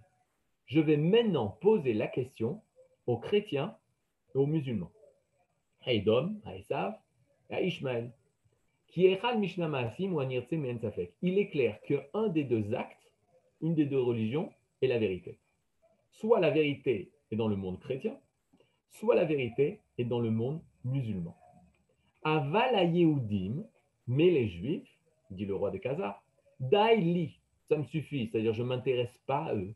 Je vais maintenant poser la question aux chrétiens et aux musulmans. Edom, à Esav, à Ishmael. Il est clair qu'un des deux actes, une des deux religions, est la vérité. Soit la vérité est dans le monde chrétien, soit la vérité est dans le monde musulman. Avala Yehudim, mais les Juifs, dit le roi de Khazar, Daili, ça me suffit, c'est-à-dire je ne m'intéresse pas à eux.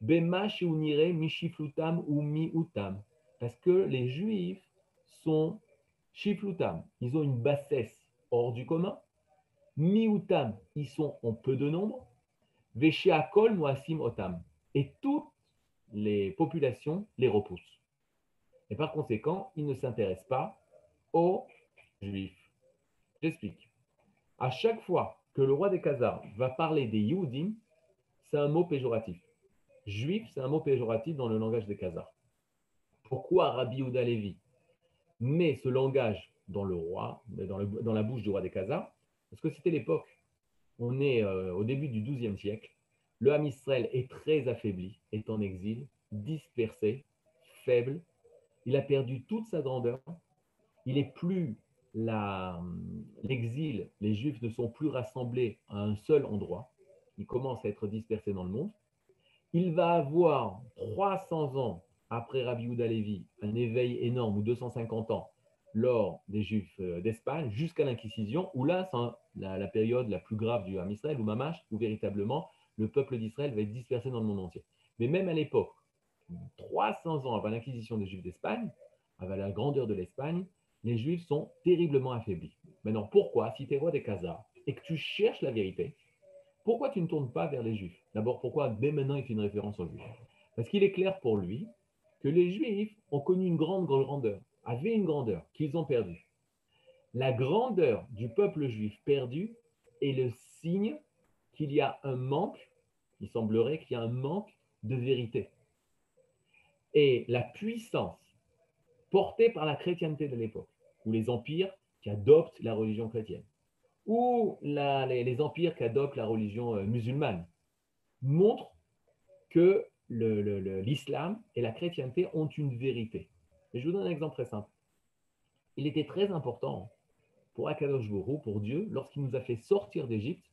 Bema unire mishiflutam ou miutam, parce que les Juifs sont shiflutam, ils ont une bassesse hors du commun. Miutam, ils sont en peu de nombre. Vesheakol moasim otam, et toutes les populations les repoussent. Et par conséquent, ils ne s'intéressent pas aux Juifs. J'explique. À chaque fois que le roi des Khazars va parler des Yehudim, c'est un mot péjoratif. Juif, c'est un mot péjoratif dans le langage des Khazars. Pourquoi Rabbi Yehuda Levi met ce langage dans le roi, dans, la bouche du roi des Khazars? Parce que c'était l'époque. On est euh, au début du XIIe siècle. Le Ham Israël est très affaibli, est en exil, dispersé, faible. Il a perdu toute sa grandeur. Il est plus l'exil, les Juifs ne sont plus rassemblés à un seul endroit. Ils commencent à être dispersés dans le monde. Il va avoir 300 ans après Rabbi Yehuda Levi un éveil énorme, ou 250 ans, lors des Juifs euh, d'Espagne, jusqu'à l'Inquisition, où là, c'est la, période la plus grave du Ham Israël, ou Mamash, où véritablement le peuple d'Israël va être dispersé dans le monde entier. Mais même à l'époque, 300 ans avant l'Inquisition des Juifs d'Espagne, avec la grandeur de l'Espagne, les Juifs sont terriblement affaiblis. Maintenant, pourquoi, si tu es roi des Khazars et que tu cherches la vérité, pourquoi tu ne tournes pas vers les Juifs? D'abord, pourquoi dès maintenant il fait une référence aux Juifs? Parce qu'il est clair pour lui que les Juifs ont connu une grande grandeur, avaient une grandeur qu'ils ont perdue. La grandeur du peuple juif perdu est le signe qu'il y a un manque, il semblerait qu'il y a un manque de vérité. Et la puissance portée par la chrétienté de l'époque, ou les empires qui adoptent la religion chrétienne, ou les, empires qui adoptent la religion euh, musulmane, montrent que l'islam et la chrétienté ont une vérité. Je vous donne un exemple très simple. Il était très important pour Akadosh Borou, pour Dieu, lorsqu'il nous a fait sortir d'Égypte,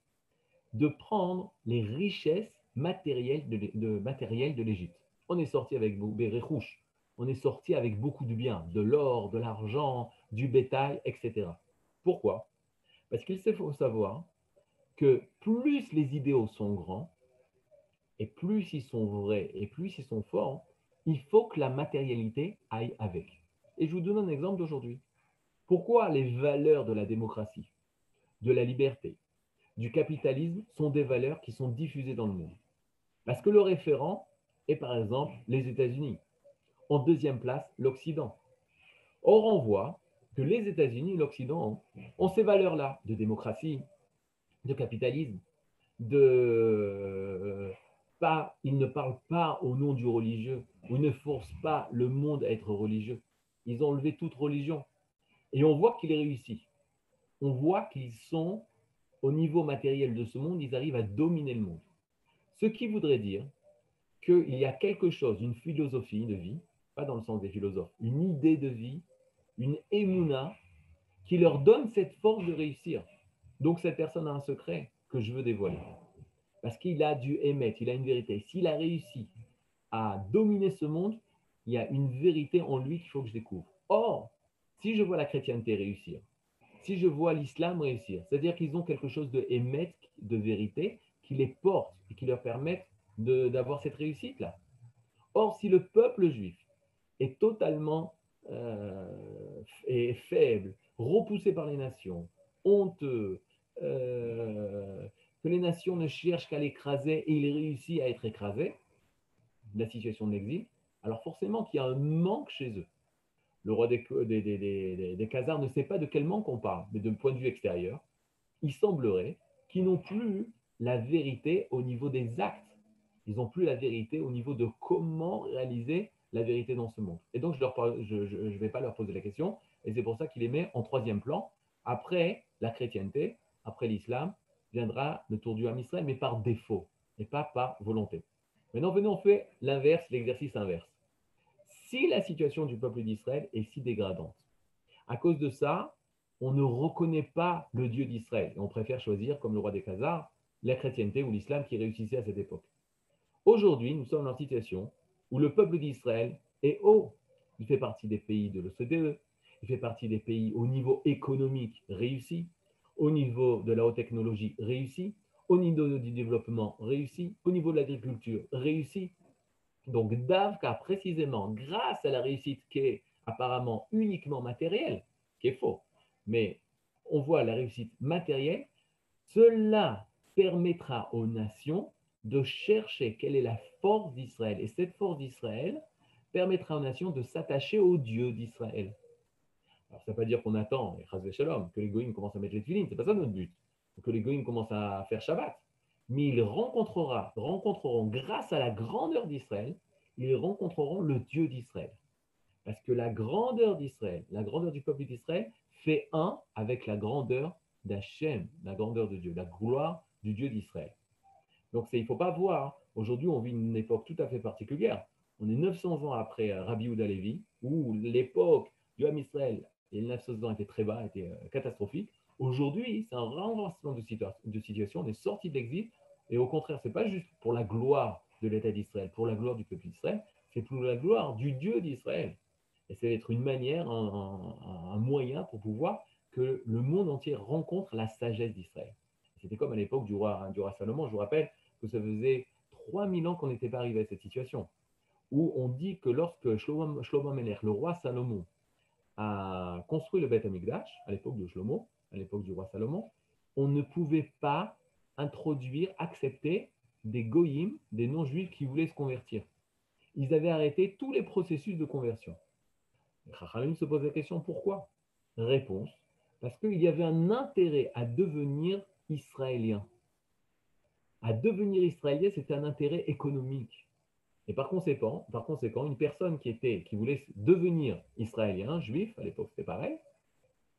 de prendre les richesses matérielles de, l'Égypte. On est sorti avec on est sorti avec beaucoup de biens, de l'or, de l'argent, du bétail, etc. Pourquoi? Parce qu'il faut savoir que plus les idéaux sont grands, et plus ils sont vrais, et plus ils sont forts, il faut que la matérialité aille avec. Et je vous donne un exemple d'aujourd'hui. Pourquoi les valeurs de la démocratie, de la liberté, du capitalisme sont des valeurs qui sont diffusées dans le monde? Parce que le référent est par exemple les États-Unis. En deuxième place, l'Occident. On voit que les États-Unis, l'Occident, ont, ces valeurs-là de démocratie, de capitalisme, de euh, pas, ils ne parlent pas au nom du religieux, ou ne forcent pas le monde à être religieux. Ils ont enlevé toute religion. Et on voit qu'il est réussi. On voit qu'ils sont, au niveau matériel de ce monde, ils arrivent à dominer le monde. Ce qui voudrait dire qu'il y a quelque chose, une philosophie de vie, pas dans le sens des philosophes, une idée de vie, une émouna qui leur donne cette force de réussir. Donc cette personne a un secret que je veux dévoiler. Parce qu'il a dû émettre, il a une vérité. S'il a réussi à dominer ce monde, il y a une vérité en lui qu'il faut que je découvre. Or, si je vois la chrétienté réussir, si je vois l'islam réussir, c'est-à-dire qu'ils ont quelque chose de émettre, de vérité, qui les porte et qui leur permet d'avoir cette réussite-là. Or, si le peuple juif est totalement euh, faible, repoussé par les nations, honteux, euh, que les nations ne cherchent qu'à l'écraser et il réussit à être écrasé, la situation de l'exil, alors forcément qu'il y a un manque chez eux. Le roi des, des, des, ne sait pas de quel manque on parle, mais d'un point de vue extérieur, il semblerait qu'ils n'ont plus la vérité au niveau des actes. Ils n'ont plus la vérité au niveau de comment réaliser la vérité dans ce monde. Et donc, je ne vais pas leur poser la question, et c'est pour ça qu'il les met en troisième plan. Après la chrétienté, après l'islam, viendra le tour du Ham Israël, mais par défaut, et pas par volonté. Maintenant, venons, on fait l'inverse, l'exercice inverse. Si la situation du peuple d'Israël est si dégradante, à cause de ça, on ne reconnaît pas le Dieu d'Israël, et on préfère choisir, comme le roi des Khazars, la chrétienté ou l'islam qui réussissait à cette époque. Aujourd'hui, nous sommes dans une situation où le peuple d'Israël est haut. il fait partie des pays de l'OCDE, il fait partie des pays au niveau économique réussi, au niveau de la haute technologie réussi, au niveau du développement réussi, au niveau de l'agriculture réussi. Donc Davka, précisément, grâce à la réussite qui est apparemment uniquement matérielle, qui est faux, mais on voit la réussite matérielle, cela permettra aux nations de chercher quelle est la force d'Israël. Et cette force d'Israël permettra aux nations de s'attacher au Dieu d'Israël. Alors, ça ne veut pas dire qu'on attend, que les goïms à mettre les filines, ce n'est pas ça notre but. Que les goïms commencent à faire Shabbat. Mais ils rencontrera, rencontreront, grâce à la grandeur d'Israël, ils rencontreront le Dieu d'Israël. Parce que la grandeur d'Israël, la grandeur du peuple d'Israël, fait un avec la grandeur d'Hachem, la grandeur de Dieu, la gloire du Dieu d'Israël. Donc il ne faut pas voir, aujourd'hui on vit une époque tout à fait particulière. On est 900 ans après euh, Rabbi Ouda Levi, où l'époque du Ham Israël et les 900 ans étaient très bas, étaient euh, catastrophiques. Aujourd'hui, c'est un renversement de, situation. On est sorti de l'exil et au contraire, ce n'est pas juste pour la gloire de l'État d'Israël, pour la gloire du peuple d'Israël, c'est pour la gloire du Dieu d'Israël. Et va être une manière, un, moyen pour pouvoir que le monde entier rencontre la sagesse d'Israël. C'était comme à l'époque du roi, du roi Salomon. Je vous rappelle que ça faisait 3000 ans qu'on n'était pas arrivé à cette situation, où on dit que lorsque Shlomo, Shlomo le roi Salomon, a construit le Beth Amikdash, à l'époque de Shlomo, à l'époque du roi Salomon, on ne pouvait pas introduire, accepter des goyim, des non-juifs qui voulaient se convertir. Ils avaient arrêté tous les processus de conversion. Chachamim se pose la question pourquoi? Réponse parce qu'il y avait un intérêt à devenir israélien. À devenir israélien, c'était un intérêt économique. Et par conséquent, par conséquent, une personne qui, était, qui voulait devenir israélien, juif, à l'époque c'était pareil,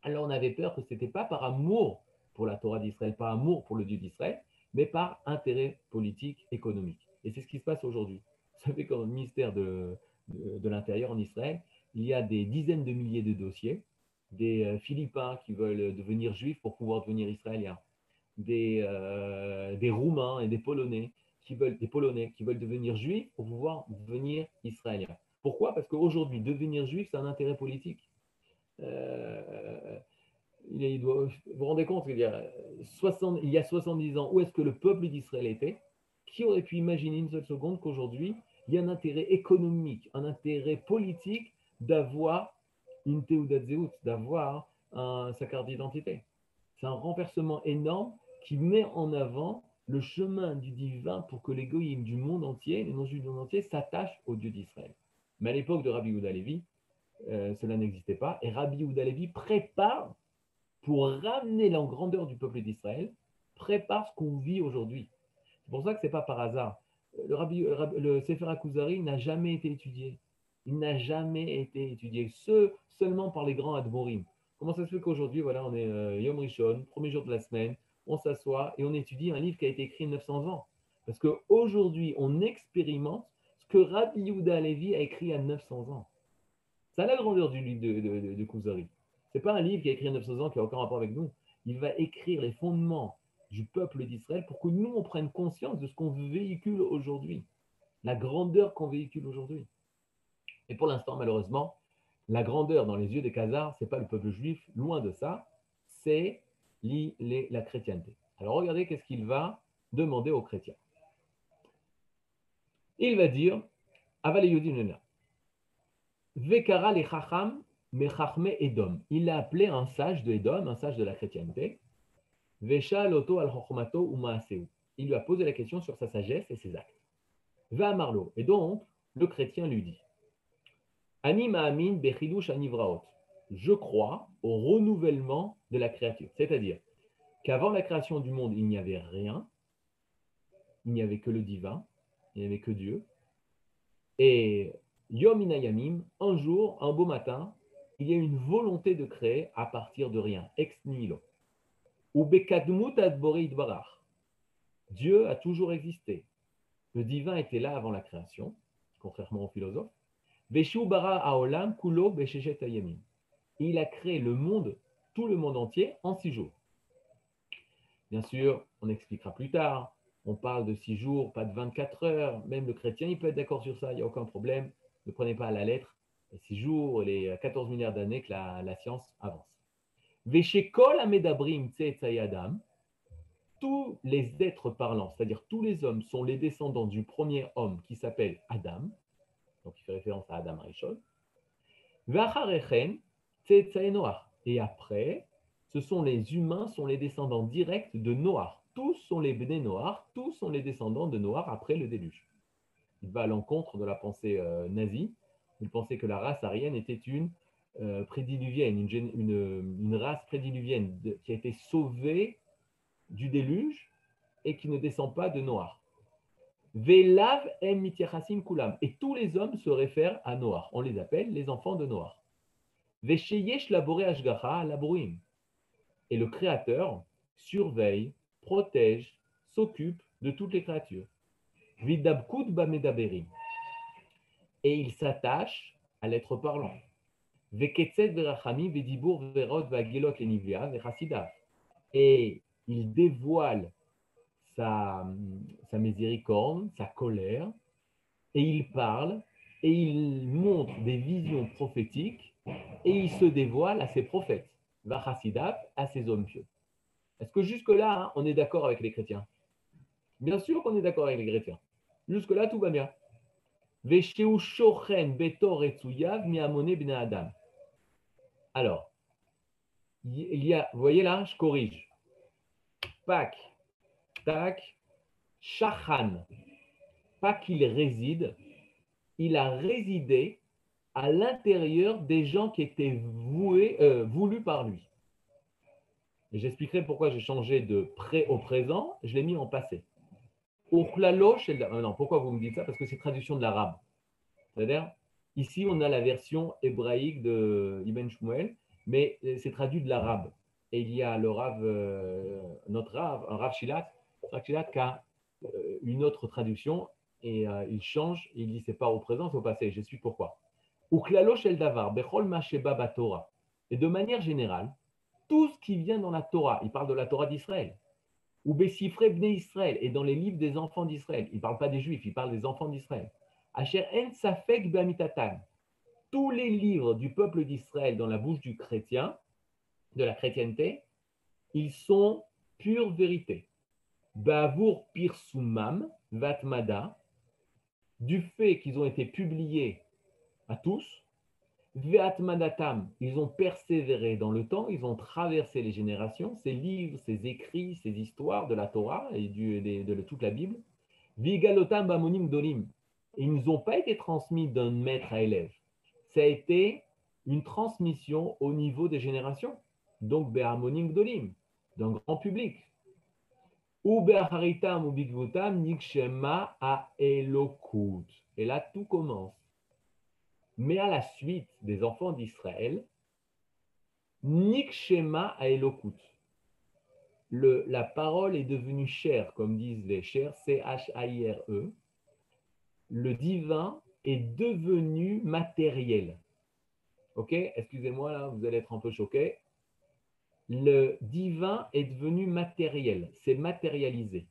alors on avait peur que ce n'était pas par amour pour la Torah d'Israël, par amour pour le Dieu d'Israël, mais par intérêt politique, économique. Et c'est ce qui se passe aujourd'hui. Vous savez qu'au ministère de, de l'Intérieur en Israël, il y a des dizaines de milliers de dossiers, des euh, Philippins qui veulent devenir juifs pour pouvoir devenir israéliens, des, euh, des Roumains et des Polonais qui veulent, des Polonais qui veulent devenir juifs pour pouvoir devenir israéliens. Pourquoi? Parce qu'aujourd'hui, devenir juif, c'est un intérêt politique. Euh, vous vous rendez compte qu'il y, a 60, il y a 70 ans, où est-ce que le peuple d'Israël était? Qui aurait pu imaginer une seule seconde qu'aujourd'hui, il y a un intérêt économique, un intérêt politique d'avoir une Teudat d'avoir sa carte d'identité? C'est un renversement énorme qui met en avant le chemin du divin pour que les du monde entier, les non-juifs du monde entier, s'attachent au Dieu d'Israël. Mais à l'époque de Rabbi Levi, euh, cela n'existait pas. Et Rabbi Levi prépare, pour ramener la grandeur du peuple d'Israël, prépare ce qu'on vit aujourd'hui. C'est pour ça que ce n'est pas par hasard. Le, Rabbi, le Sefer HaKuzari n'a jamais été étudié il n'a jamais été étudié, ce, seulement par les grands Admorim. Comment ça se fait qu'aujourd'hui, voilà, on est euh, Yom Rishon, premier jour de la semaine, on s'assoit et on étudie un livre qui a été écrit 900 ans Parce qu'aujourd'hui, on expérimente ce que Rabbi Yehuda Levi a écrit à 900 ans. Ça a la grandeur du livre de, de, de, Ce n'est pas un livre qui a écrit à 900 ans qui n'a aucun rapport avec nous. Il va écrire les fondements du peuple d'Israël pour que nous, on prenne conscience de ce qu'on véhicule aujourd'hui, la grandeur qu'on véhicule aujourd'hui. Et pour l'instant, malheureusement, la grandeur dans les yeux des Khazars, ce n'est pas le peuple juif, loin de ça, c'est la chrétienté. Alors regardez qu'est-ce qu'il va demander aux chrétiens. Il va dire, Vekara le chacham Edom. Il l'a appelé un sage de Edom, un sage de la chrétienté. Loto Il lui a posé la question sur sa sagesse et ses actes. Va Marlo. Et donc, le chrétien lui dit amin anivraot. Je crois au renouvellement de la créature. C'est-à-dire qu'avant la création du monde, il n'y avait rien. Il n'y avait que le divin. Il n'y avait que Dieu. Et Yom Inayamim, un jour, un beau matin, il y a une volonté de créer à partir de rien, ex nihilo. Ou Dieu a toujours existé. Le divin était là avant la création, contrairement aux philosophes. Il a créé le monde, tout le monde entier, en six jours. Bien sûr, on expliquera plus tard. On parle de six jours, pas de 24 heures. Même le chrétien, il peut être d'accord sur ça, il n'y a aucun problème. Ne prenez pas à la lettre six jours, les 14 milliards d'années que la, science avance. Veshekol Amedabrim Adam, tous les êtres parlants, c'est-à-dire tous les hommes, sont les descendants du premier homme qui s'appelle Adam, donc il fait référence à Adam Rishon. Et après, ce sont les humains, sont les descendants directs de Noah. Tous sont les Bnei Noah, tous sont les descendants de Noah après le déluge. Il va à l'encontre de la pensée euh, nazie. Il pensait que la race aryenne était une euh, prédiluvienne, une, race prédiluvienne qui a été sauvée du déluge et qui ne descend pas de Noah. Velav em kulam. Et tous les hommes se réfèrent à Noah. On les appelle les enfants de Noah. Et le Créateur surveille, protège, s'occupe de toutes les créatures. Et il s'attache à l'être parlant. Et il dévoile sa, sa miséricorde, sa colère, et il parle, et il montre des visions prophétiques, et il se dévoile à ses prophètes, à ses hommes pieux. Est-ce que jusque-là, hein, on est d'accord avec les chrétiens? Bien sûr qu'on est d'accord avec les chrétiens. Jusque-là, tout va bien. Alors, il y a, vous voyez là, je corrige. Pak, tak, shachan. Pas qu'il réside, il a résidé à l'intérieur des gens qui étaient voués, euh, voulus par lui. j'expliquerai pourquoi j'ai changé de pré au présent, je l'ai mis en passé. Euh, non, pourquoi vous me dites ça? Parce que c'est traduction de l'arabe. C'est-à-dire, ici, on a la version hébraïque de Ibn Shmuel, mais euh, c'est traduit de l'arabe. Et il y a le Rav, notre Rav, un Rav Shilat, qui a une autre traduction et il change, il dit c'est pas au présent, c'est au passé. J'explique pourquoi. El davar, Torah. Et de manière générale, tout ce qui vient dans la Torah, il parle de la Torah d'Israël, ou Bessifré Bnei Israël, et dans les livres des enfants d'Israël, il ne parle pas des Juifs, il parle des enfants d'Israël. Asher En Safek Bamitatan, tous les livres du peuple d'Israël dans la bouche du chrétien, de la chrétienté, ils sont pure vérité. Bavour Pirsumam Vatmada, du fait qu'ils ont été publiés à tous, Ve'atmadatam, ils ont persévéré dans le temps, ils ont traversé les générations, ces livres, ces écrits, ces histoires de la Torah et de, toute la Bible. Vigalotam bamonim dolim, ils n'ont pas été transmis d'un maître à élève. Ça a été une transmission au niveau des générations, donc be'harmonim dolim, d'un grand public. Ou be'haritam ou nikshema a elokut. Et là, tout commence. Mais à la suite des enfants d'Israël, Nikshema a Elokut. la parole est devenue chère, comme disent les chers, C-H-A-I-R-E. Le divin est devenu matériel. Ok Excusez-moi, là, vous allez être un peu choqués. Le divin est devenu matériel, c'est matérialisé.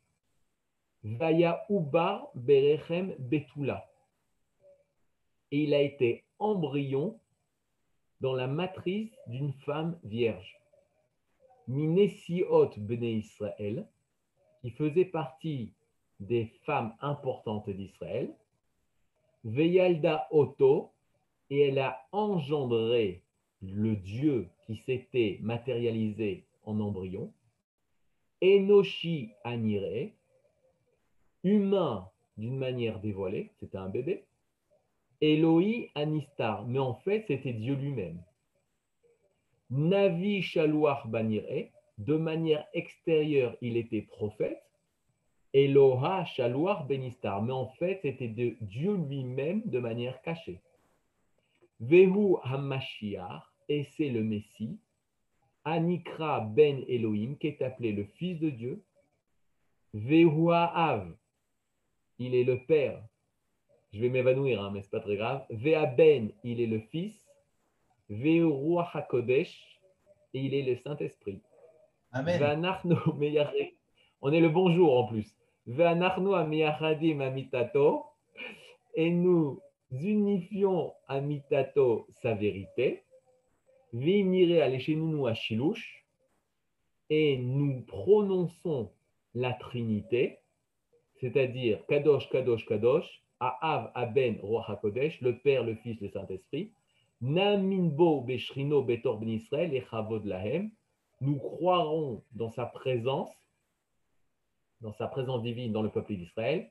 Vaya Ubar Berechem Betula et il a été embryon dans la matrice d'une femme vierge. Minesiot Bene Israël, qui faisait partie des femmes importantes d'Israël. Veyalda Otto, et elle a engendré le Dieu qui s'était matérialisé en embryon. Enoshi Anire, humain d'une manière dévoilée, c'était un bébé. Eloi Anistar, mais en fait c'était Dieu lui-même. Navi Shaluach Banire, de manière extérieure il était prophète. Eloha Shaluach Benistar, mais en fait c'était Dieu lui-même de manière cachée. Vehu Hamashiach, et c'est le Messie. Anikra Ben Elohim, qui est appelé le Fils de Dieu. Vehu Av, il est le Père je vais m'évanouir, hein, mais ce n'est pas très grave. Ben, il est le Fils. Ve'uruach HaKodesh, et il est le Saint-Esprit. Amen. On est le bonjour en plus. Amitato, et nous unifions amitato sa vérité, vimire aleshenunu ashilush, et nous prononçons la Trinité, c'est-à-dire Kadosh, Kadosh, Kadosh, Aav, Aben, Roach HaKodesh, le Père, le Fils, le Saint-Esprit, Naminbo, Beshrino, Betor, Ben Israël, et Chavod Lahem, nous croirons dans sa présence, dans sa présence divine dans le peuple d'Israël,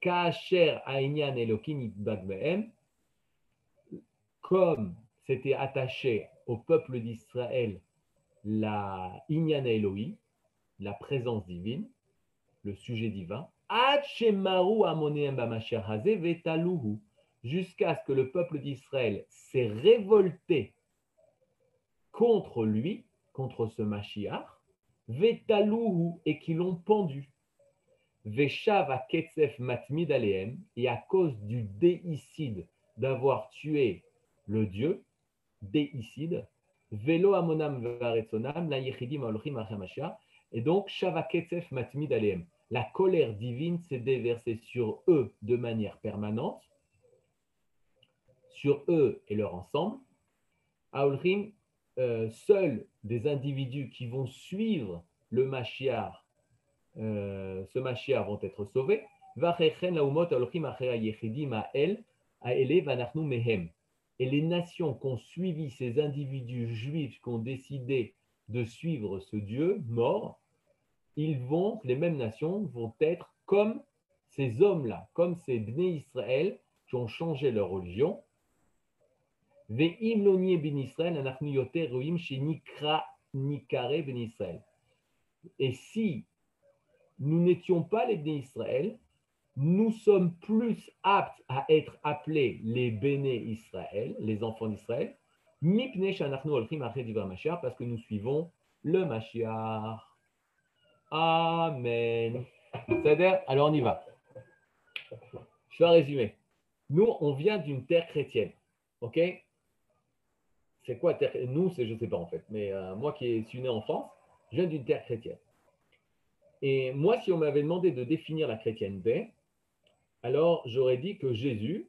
Kacher Aïnyan Elokim comme c'était attaché au peuple d'Israël la Inyan Elohim, la présence divine, le sujet divin, jusqu'à ce que le peuple d'Israël s'est révolté contre lui, contre ce Mashiach, Vetaluhu, et qu'ils l'ont pendu. Veshava Ketsef et à cause du déicide d'avoir tué le Dieu, déicide, Velo Amonam Varetsonam, La Yechidim Olchim et donc Shava Ketsef Matmid. La colère divine s'est déversée sur eux de manière permanente, sur eux et leur ensemble. Aolchim, euh, seuls des individus qui vont suivre le Mashiach euh, ce Mashiach vont être sauvés. Et les nations qui ont suivi ces individus juifs qui ont décidé de suivre ce Dieu mort, ils vont, les mêmes nations vont être comme ces hommes-là, comme ces Bnei Israël qui ont changé leur religion. Et si nous n'étions pas les béné Israël, nous sommes plus aptes à être appelés les béné Israël, les enfants d'Israël, parce que nous suivons le Mashiach. Amen. C'est-à-dire, alors on y va. Je vais résumer. Nous, on vient d'une terre chrétienne. OK? C'est quoi terre Nous, c'est je ne sais pas en fait. Mais euh, moi qui suis né en France, je viens d'une terre chrétienne. Et moi, si on m'avait demandé de définir la chrétienté, alors j'aurais dit que Jésus.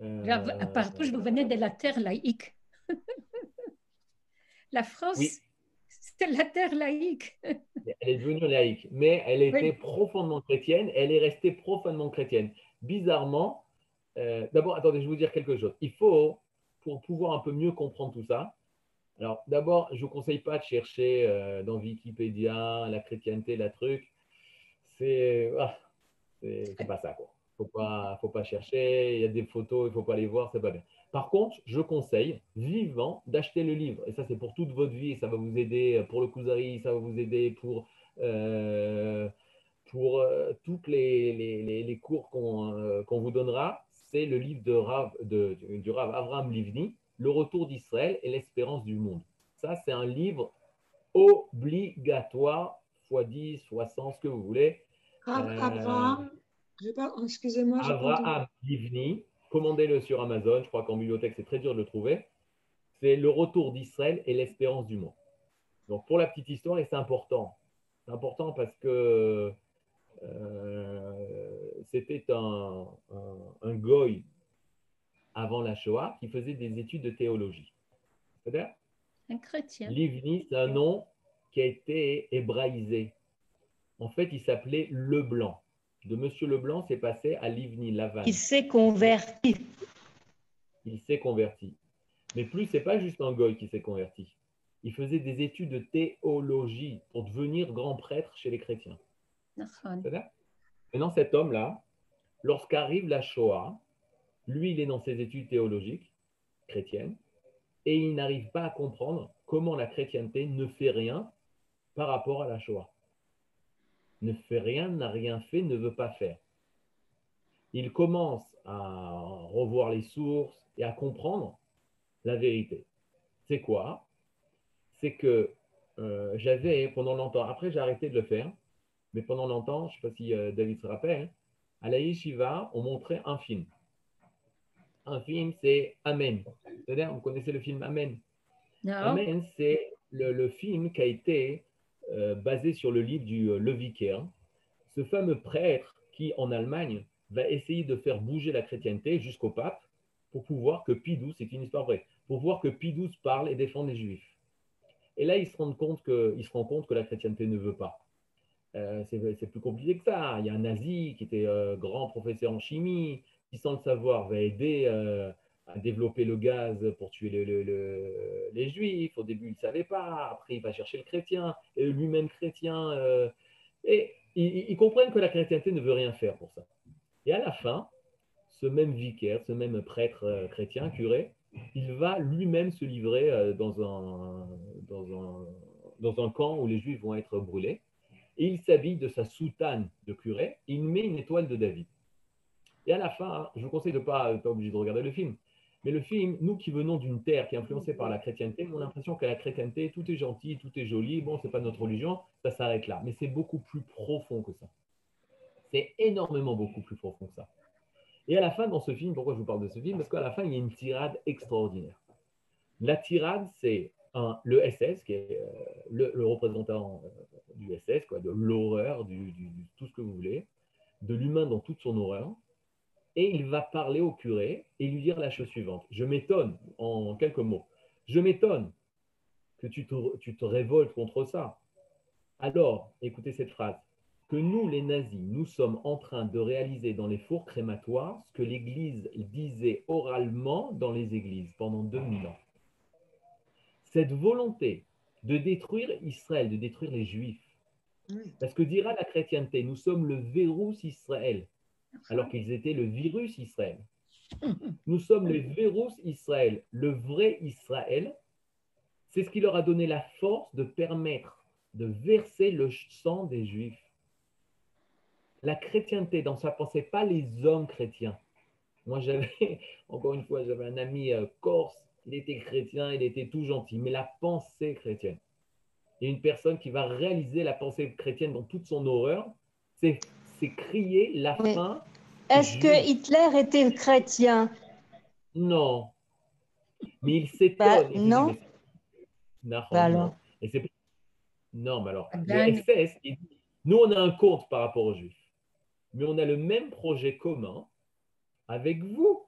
Euh, Pardon, je venais de la terre laïque. la France, c'était la terre laïque. elle est devenue laïque, mais elle était profondément chrétienne, elle est restée profondément chrétienne. Bizarrement, euh, d'abord, attendez, je vais vous dire quelque chose. Il faut, pour pouvoir un peu mieux comprendre tout ça, alors, d'abord, je ne vous conseille pas de chercher euh, dans Wikipédia la chrétienté, la truc. C'est ah, pas ça, quoi. Faut pas, faut pas chercher. Il y a des photos, il ne faut pas les voir, c'est pas bien. Par contre, je conseille vivant d'acheter le livre. Et ça, c'est pour toute votre vie. Ça va vous aider pour le Kuzari, ça va vous aider pour, euh, pour euh, toutes les, les, les, cours qu'on vous donnera. C'est le livre de Rav, de, du Rav Avraham Livni, le retour d'Israël et l'espérance du monde. Ça, c'est un livre obligatoire, x 10, x 100, ce que vous voulez. Abraham, euh, excusez-moi. Abraham Livni, commandez-le sur Amazon, je crois qu'en bibliothèque, c'est très dur de le trouver. C'est le retour d'Israël et l'espérance du monde. Donc, pour la petite histoire, et c'est important. C'est important parce que euh, c'était un, un, un goy avant la Shoah qui faisait des études de théologie. C'est-à-dire Un chrétien. Livni, c'est un nom qui a été hébraïsé. En fait, il s'appelait Leblanc. De Monsieur Leblanc, c'est passé à Livni Laval. Il s'est converti. Il s'est converti. Mais plus, c'est pas juste un goy qui s'est converti. Il faisait des études de théologie pour devenir grand prêtre chez les chrétiens. Maintenant, cet homme-là, lorsqu'arrive la Shoah, lui, il est dans ses études théologiques chrétiennes et il n'arrive pas à comprendre comment la chrétienté ne fait rien par rapport à la Shoah. Ne fait rien, n'a rien fait, ne veut pas faire. Il commence à revoir les sources et à comprendre la vérité. C'est quoi? C'est que euh, j'avais pendant longtemps, après j'ai arrêté de le faire, mais pendant longtemps, je ne sais pas si euh, David se rappelle, à la yeshiva, on montrait un film un film, c'est Amen. C'est-à-dire, vous connaissez le film Amen? Amen, c'est le, film qui a été euh, basé sur le livre du euh, Le Vicaire. Ce fameux prêtre qui, en Allemagne, va essayer de faire bouger la chrétienté jusqu'au pape pour pouvoir que Pie c'est une histoire vraie, pour voir que Pie parle et défend les juifs. Et là, il se rend compte que, il se rend compte que la chrétienté ne veut pas. Euh, c'est plus compliqué que ça. Il y a un nazi qui était euh, grand professeur en chimie, qui sans le savoir va aider à développer le gaz pour tuer les juifs. Au début, il ne savait pas. Après, il va chercher le chrétien, et lui-même chrétien. et ils, comprennent que la chrétienté ne veut rien faire pour ça. Et à la fin, ce même vicaire, ce même prêtre chrétien, curé, il va lui-même se livrer dans un, dans, un, dans un camp où les juifs vont être brûlés et il s'habille de sa soutane de curé, il met une étoile de David. Et à la fin, je vous conseille de ne pas, pas obligé de regarder le film, mais le film, nous qui venons d'une terre qui est influencée par la chrétienté, on a l'impression que la chrétienté, tout est gentil, tout est joli, bon, c'est pas notre religion, ça s'arrête là. Mais c'est beaucoup plus profond que ça. C'est énormément beaucoup plus profond que ça. Et à la fin, dans ce film, pourquoi je vous parle de ce film? Parce qu'à la fin, il y a une tirade extraordinaire. La tirade, c'est le SS, qui est euh, le, représentant euh, du SS, quoi, de l'horreur, du, tout ce que vous voulez, de l'humain dans toute son horreur. Et il va parler au curé et lui dire la chose suivante. Je m'étonne, en quelques mots, je m'étonne que tu te, tu te révoltes contre ça. Alors, écoutez cette phrase, que nous, les nazis, nous sommes en train de réaliser dans les fours crématoires ce que l'Église disait oralement dans les églises pendant 2000 ans cette volonté de détruire Israël, de détruire les Juifs. Parce que dira la chrétienté, nous sommes le virus Israël, alors qu'ils étaient le virus Israël. Nous sommes le virus Israël, le vrai Israël. C'est ce qui leur a donné la force de permettre de verser le sang des Juifs. La chrétienté, dans sa pensée, pas les hommes chrétiens. Moi, j'avais, encore une fois, j'avais un ami euh, corse il était chrétien, il était tout gentil, mais la pensée chrétienne. Et une personne qui va réaliser la pensée chrétienne dans toute son horreur, c'est crier la fin. Est-ce que Hitler était chrétien? Non. Mais il s'étonne. Bah, non. Non, bah, non. non, mais alors, le SS, nous, on a un compte par rapport aux Juifs, mais on a le même projet commun avec vous,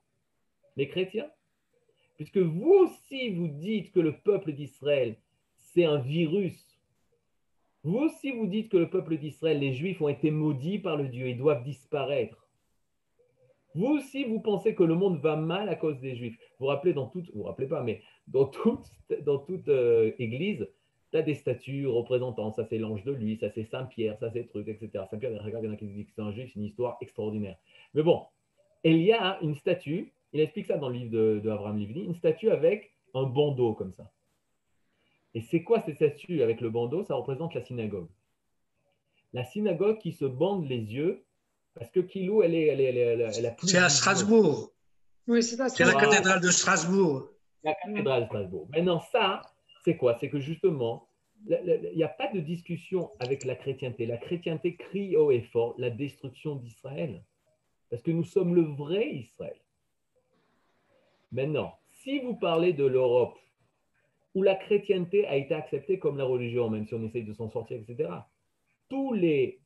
les chrétiens puisque vous aussi vous dites que le peuple d'Israël, c'est un virus. Vous aussi vous dites que le peuple d'Israël, les Juifs ont été maudits par le Dieu, ils doivent disparaître. Vous aussi vous pensez que le monde va mal à cause des Juifs. Vous vous rappelez dans toute, vous, rappelez pas, mais dans toute, dans toute euh, église, tu as des statues représentant, ça c'est l'ange de lui, ça c'est Saint-Pierre, ça c'est truc, etc. Saint-Pierre, regarde, il y en qui disent que c'est un juif, c'est une histoire extraordinaire. Mais bon, il y a une statue il explique ça dans le livre de, de une statue avec un bandeau comme ça. Et c'est quoi cette statue avec le bandeau? Ça représente la synagogue. La synagogue qui se bande les yeux parce que Kilou, elle est, elle est, elle est, C'est à Strasbourg. Oui, c'est C'est la cathédrale de Strasbourg. La cathédrale de Strasbourg. Maintenant, ça, c'est quoi? C'est que justement, il n'y a pas de discussion avec la chrétienté. La chrétienté crie haut et fort la destruction d'Israël. Parce que nous sommes le vrai Israël. Maintenant, si vous parlez de l'Europe, où la chrétienté a été acceptée comme la religion, même si on essaye de s'en sortir, etc., tous les,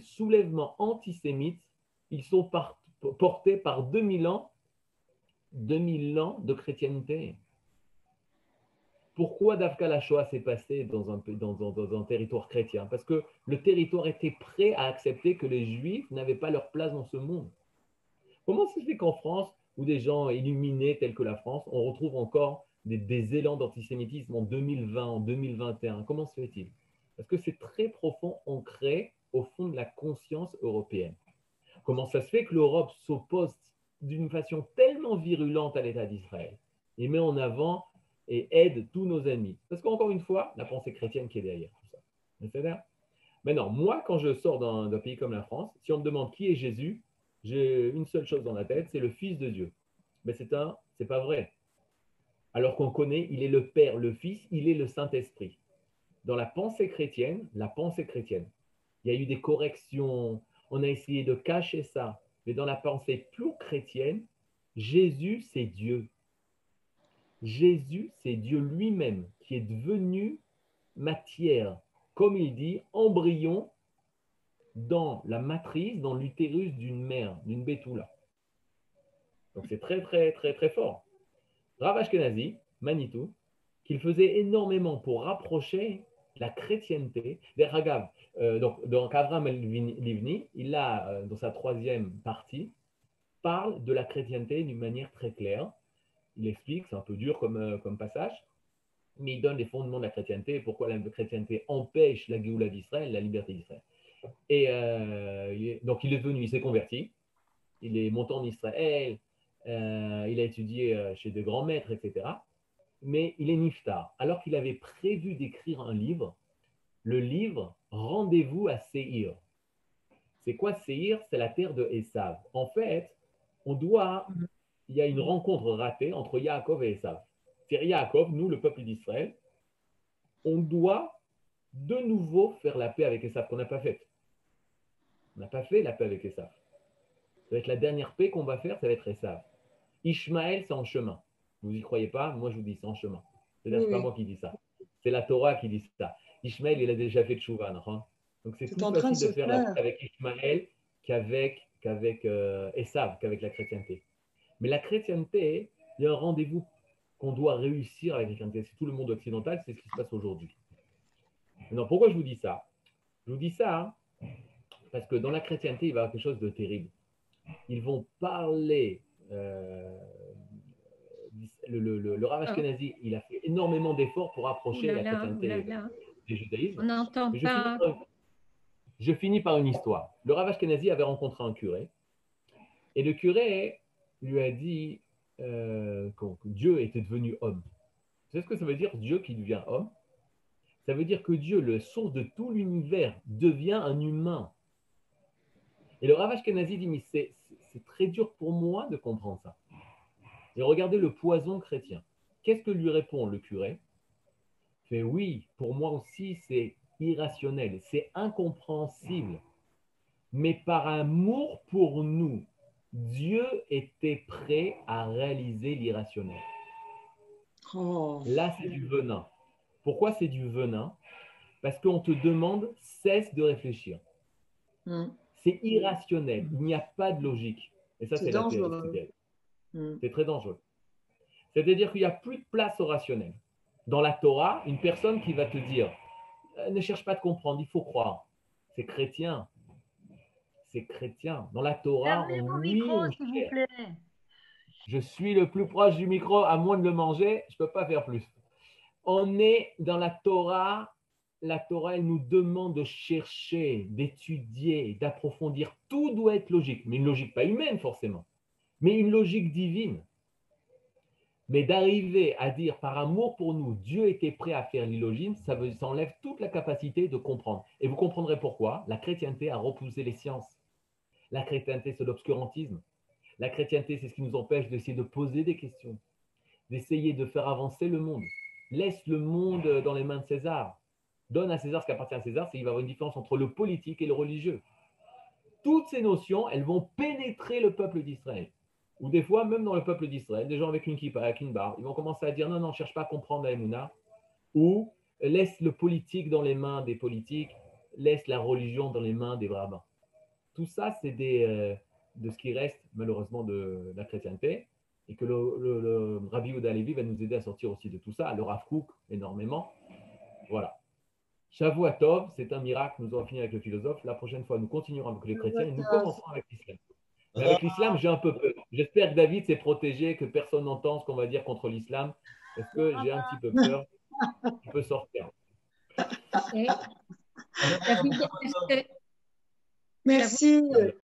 soulèvements antisémites, ils sont portés par 2000 ans, 2000 ans de chrétienté. Pourquoi Davka la Shoah s'est passé dans un, dans, un territoire chrétien? Parce que le territoire était prêt à accepter que les Juifs n'avaient pas leur place dans ce monde. Comment se fait qu'en France, ou des gens illuminés tels que la France, on retrouve encore des, élans d'antisémitisme en 2020, en 2021. Comment se fait-il? Parce que c'est très profond, ancré au fond de la conscience européenne. Comment ça se fait que l'Europe s'oppose d'une façon tellement virulente à l'État d'Israël et met en avant et aide tous nos amis Parce qu'encore une fois, la pensée chrétienne qui est derrière tout ça. Maintenant, moi, quand je sors d'un pays comme la France, si on me demande qui est Jésus, j'ai une seule chose dans la tête, c'est le Fils de Dieu. Mais c'est un, c'est pas vrai. Alors qu'on connaît, il est le Père, le Fils, il est le Saint-Esprit. Dans la pensée chrétienne, la pensée chrétienne, il y a eu des corrections, on a essayé de cacher ça. Mais dans la pensée plus chrétienne, Jésus, c'est Dieu. Jésus, c'est Dieu lui-même qui est devenu matière, comme il dit, embryon dans la matrice, dans l'utérus d'une mère, d'une bétoula. Donc c'est très, très, très, très fort. Rav Ashkenazi, Manitou, qu'il faisait énormément pour rapprocher la chrétienté. Ragav, euh, donc, donc Avram Livni, il a, euh, dans sa troisième partie, parle de la chrétienté d'une manière très claire. Il explique, c'est un peu dur comme, euh, comme passage, mais il donne les fondements de la chrétienté, pourquoi la chrétienté empêche la Géoula d'Israël, la liberté d'Israël. Et donc il est venu, il s'est converti, il est monté en Israël, euh, il a étudié chez de grands maîtres, etc. Mais il est niftar. Alors qu'il avait prévu d'écrire un livre, le livre Rendez-vous à Seir. C'est quoi Seir C'est la terre de Esav. En fait, on doit, il y a une rencontre ratée entre Yaakov et Esav. C'est Yaakov, nous, le peuple d'Israël, on doit de nouveau faire la paix avec Esav qu'on n'a pas faite. On n'a pas fait la paix avec Esav. Ça va être la dernière paix qu'on va faire, ça va être Esav. Ishmaël, c'est en chemin. Vous n'y croyez pas Moi, je vous dis, c'est en chemin. C'est n'est pas moi qui dis ça. C'est la Torah qui dit ça. Ishmaël, il a déjà fait Tchouvan. Hein? Donc, c'est plus facile de, faire avec Ishmaël qu'avec qu'avec euh, Esav, qu'avec la chrétienté. Mais la chrétienté, il y a un rendez-vous qu'on doit réussir avec la chrétienté. C'est tout le monde occidental, c'est ce qui se passe aujourd'hui. Maintenant, pourquoi je vous dis ça? Je vous dis ça hein, parce que dans la chrétienté, il va y avoir quelque chose de terrible. Ils vont parler. Euh, le, le, le, le Rav il a fait énormément d'efforts pour approcher la chrétienté du judaïsme. On n'entend pas. Je finis par une histoire. Le Rav Ashkenazi avait rencontré un curé et le curé lui a dit euh, que Dieu était devenu homme. Vous savez ce que ça veut dire, Dieu qui devient homme? Ça veut dire que Dieu, le source de tout l'univers, devient un humain. Et le Rav Ashkenazi dit, mais c'est très dur pour moi de comprendre ça. Et regardez le poison chrétien. Qu'est-ce que lui répond le curé? Il fait, oui, pour moi aussi, c'est irrationnel, c'est incompréhensible. Mais par amour pour nous, Dieu était prêt à réaliser l'irrationnel. Oh. Là, c'est du venin. Pourquoi c'est du venin? Parce qu'on te demande cesse de réfléchir. Hmm. C'est irrationnel. Il n'y a pas de logique. Et ça, c'est dangereux. Hmm. C'est très dangereux. C'est-à-dire qu'il n'y a plus de place au rationnel. Dans la Torah, une personne qui va te dire euh, ne cherche pas à comprendre, il faut croire. C'est chrétien. C'est chrétien. Dans la Torah, on micro, Je suis le plus proche du micro, à moins de le manger, je ne peux pas faire plus. On est dans la Torah. La Torah, nous demande de chercher, d'étudier, d'approfondir. Tout doit être logique, mais une logique pas humaine forcément, mais une logique divine. Mais d'arriver à dire par amour pour nous, Dieu était prêt à faire l'illogisme, ça, ça enlève toute la capacité de comprendre. Et vous comprendrez pourquoi. La chrétienté a repoussé les sciences. La chrétienté, c'est l'obscurantisme. La chrétienté, c'est ce qui nous empêche d'essayer de poser des questions, d'essayer de faire avancer le monde. Laisse le monde dans les mains de César. Donne à César ce qui appartient à César, c'est qu'il va avoir une différence entre le politique et le religieux. Toutes ces notions, elles vont pénétrer le peuple d'Israël. Ou des fois, même dans le peuple d'Israël, des gens avec une kippa, avec une barre, ils vont commencer à dire non, non, cherche pas à comprendre la ou laisse le politique dans les mains des politiques, laisse la religion dans les mains des rabbins. Tout ça, c'est euh, de ce qui reste malheureusement de, la chrétienté, et que le, le, Rabbi Ouda va nous aider à sortir aussi de tout ça, le Rav Kook énormément. Voilà. Tov, c'est un miracle, nous allons finir avec le philosophe. La prochaine fois, nous continuerons avec les chrétiens et nous commencerons avec l'islam avec l'islam, j'ai un peu peur. J'espère que David s'est protégé, que personne n'entend ce qu'on va dire contre l'islam, parce que j'ai un petit peu peur? Tu peux sortir. Merci.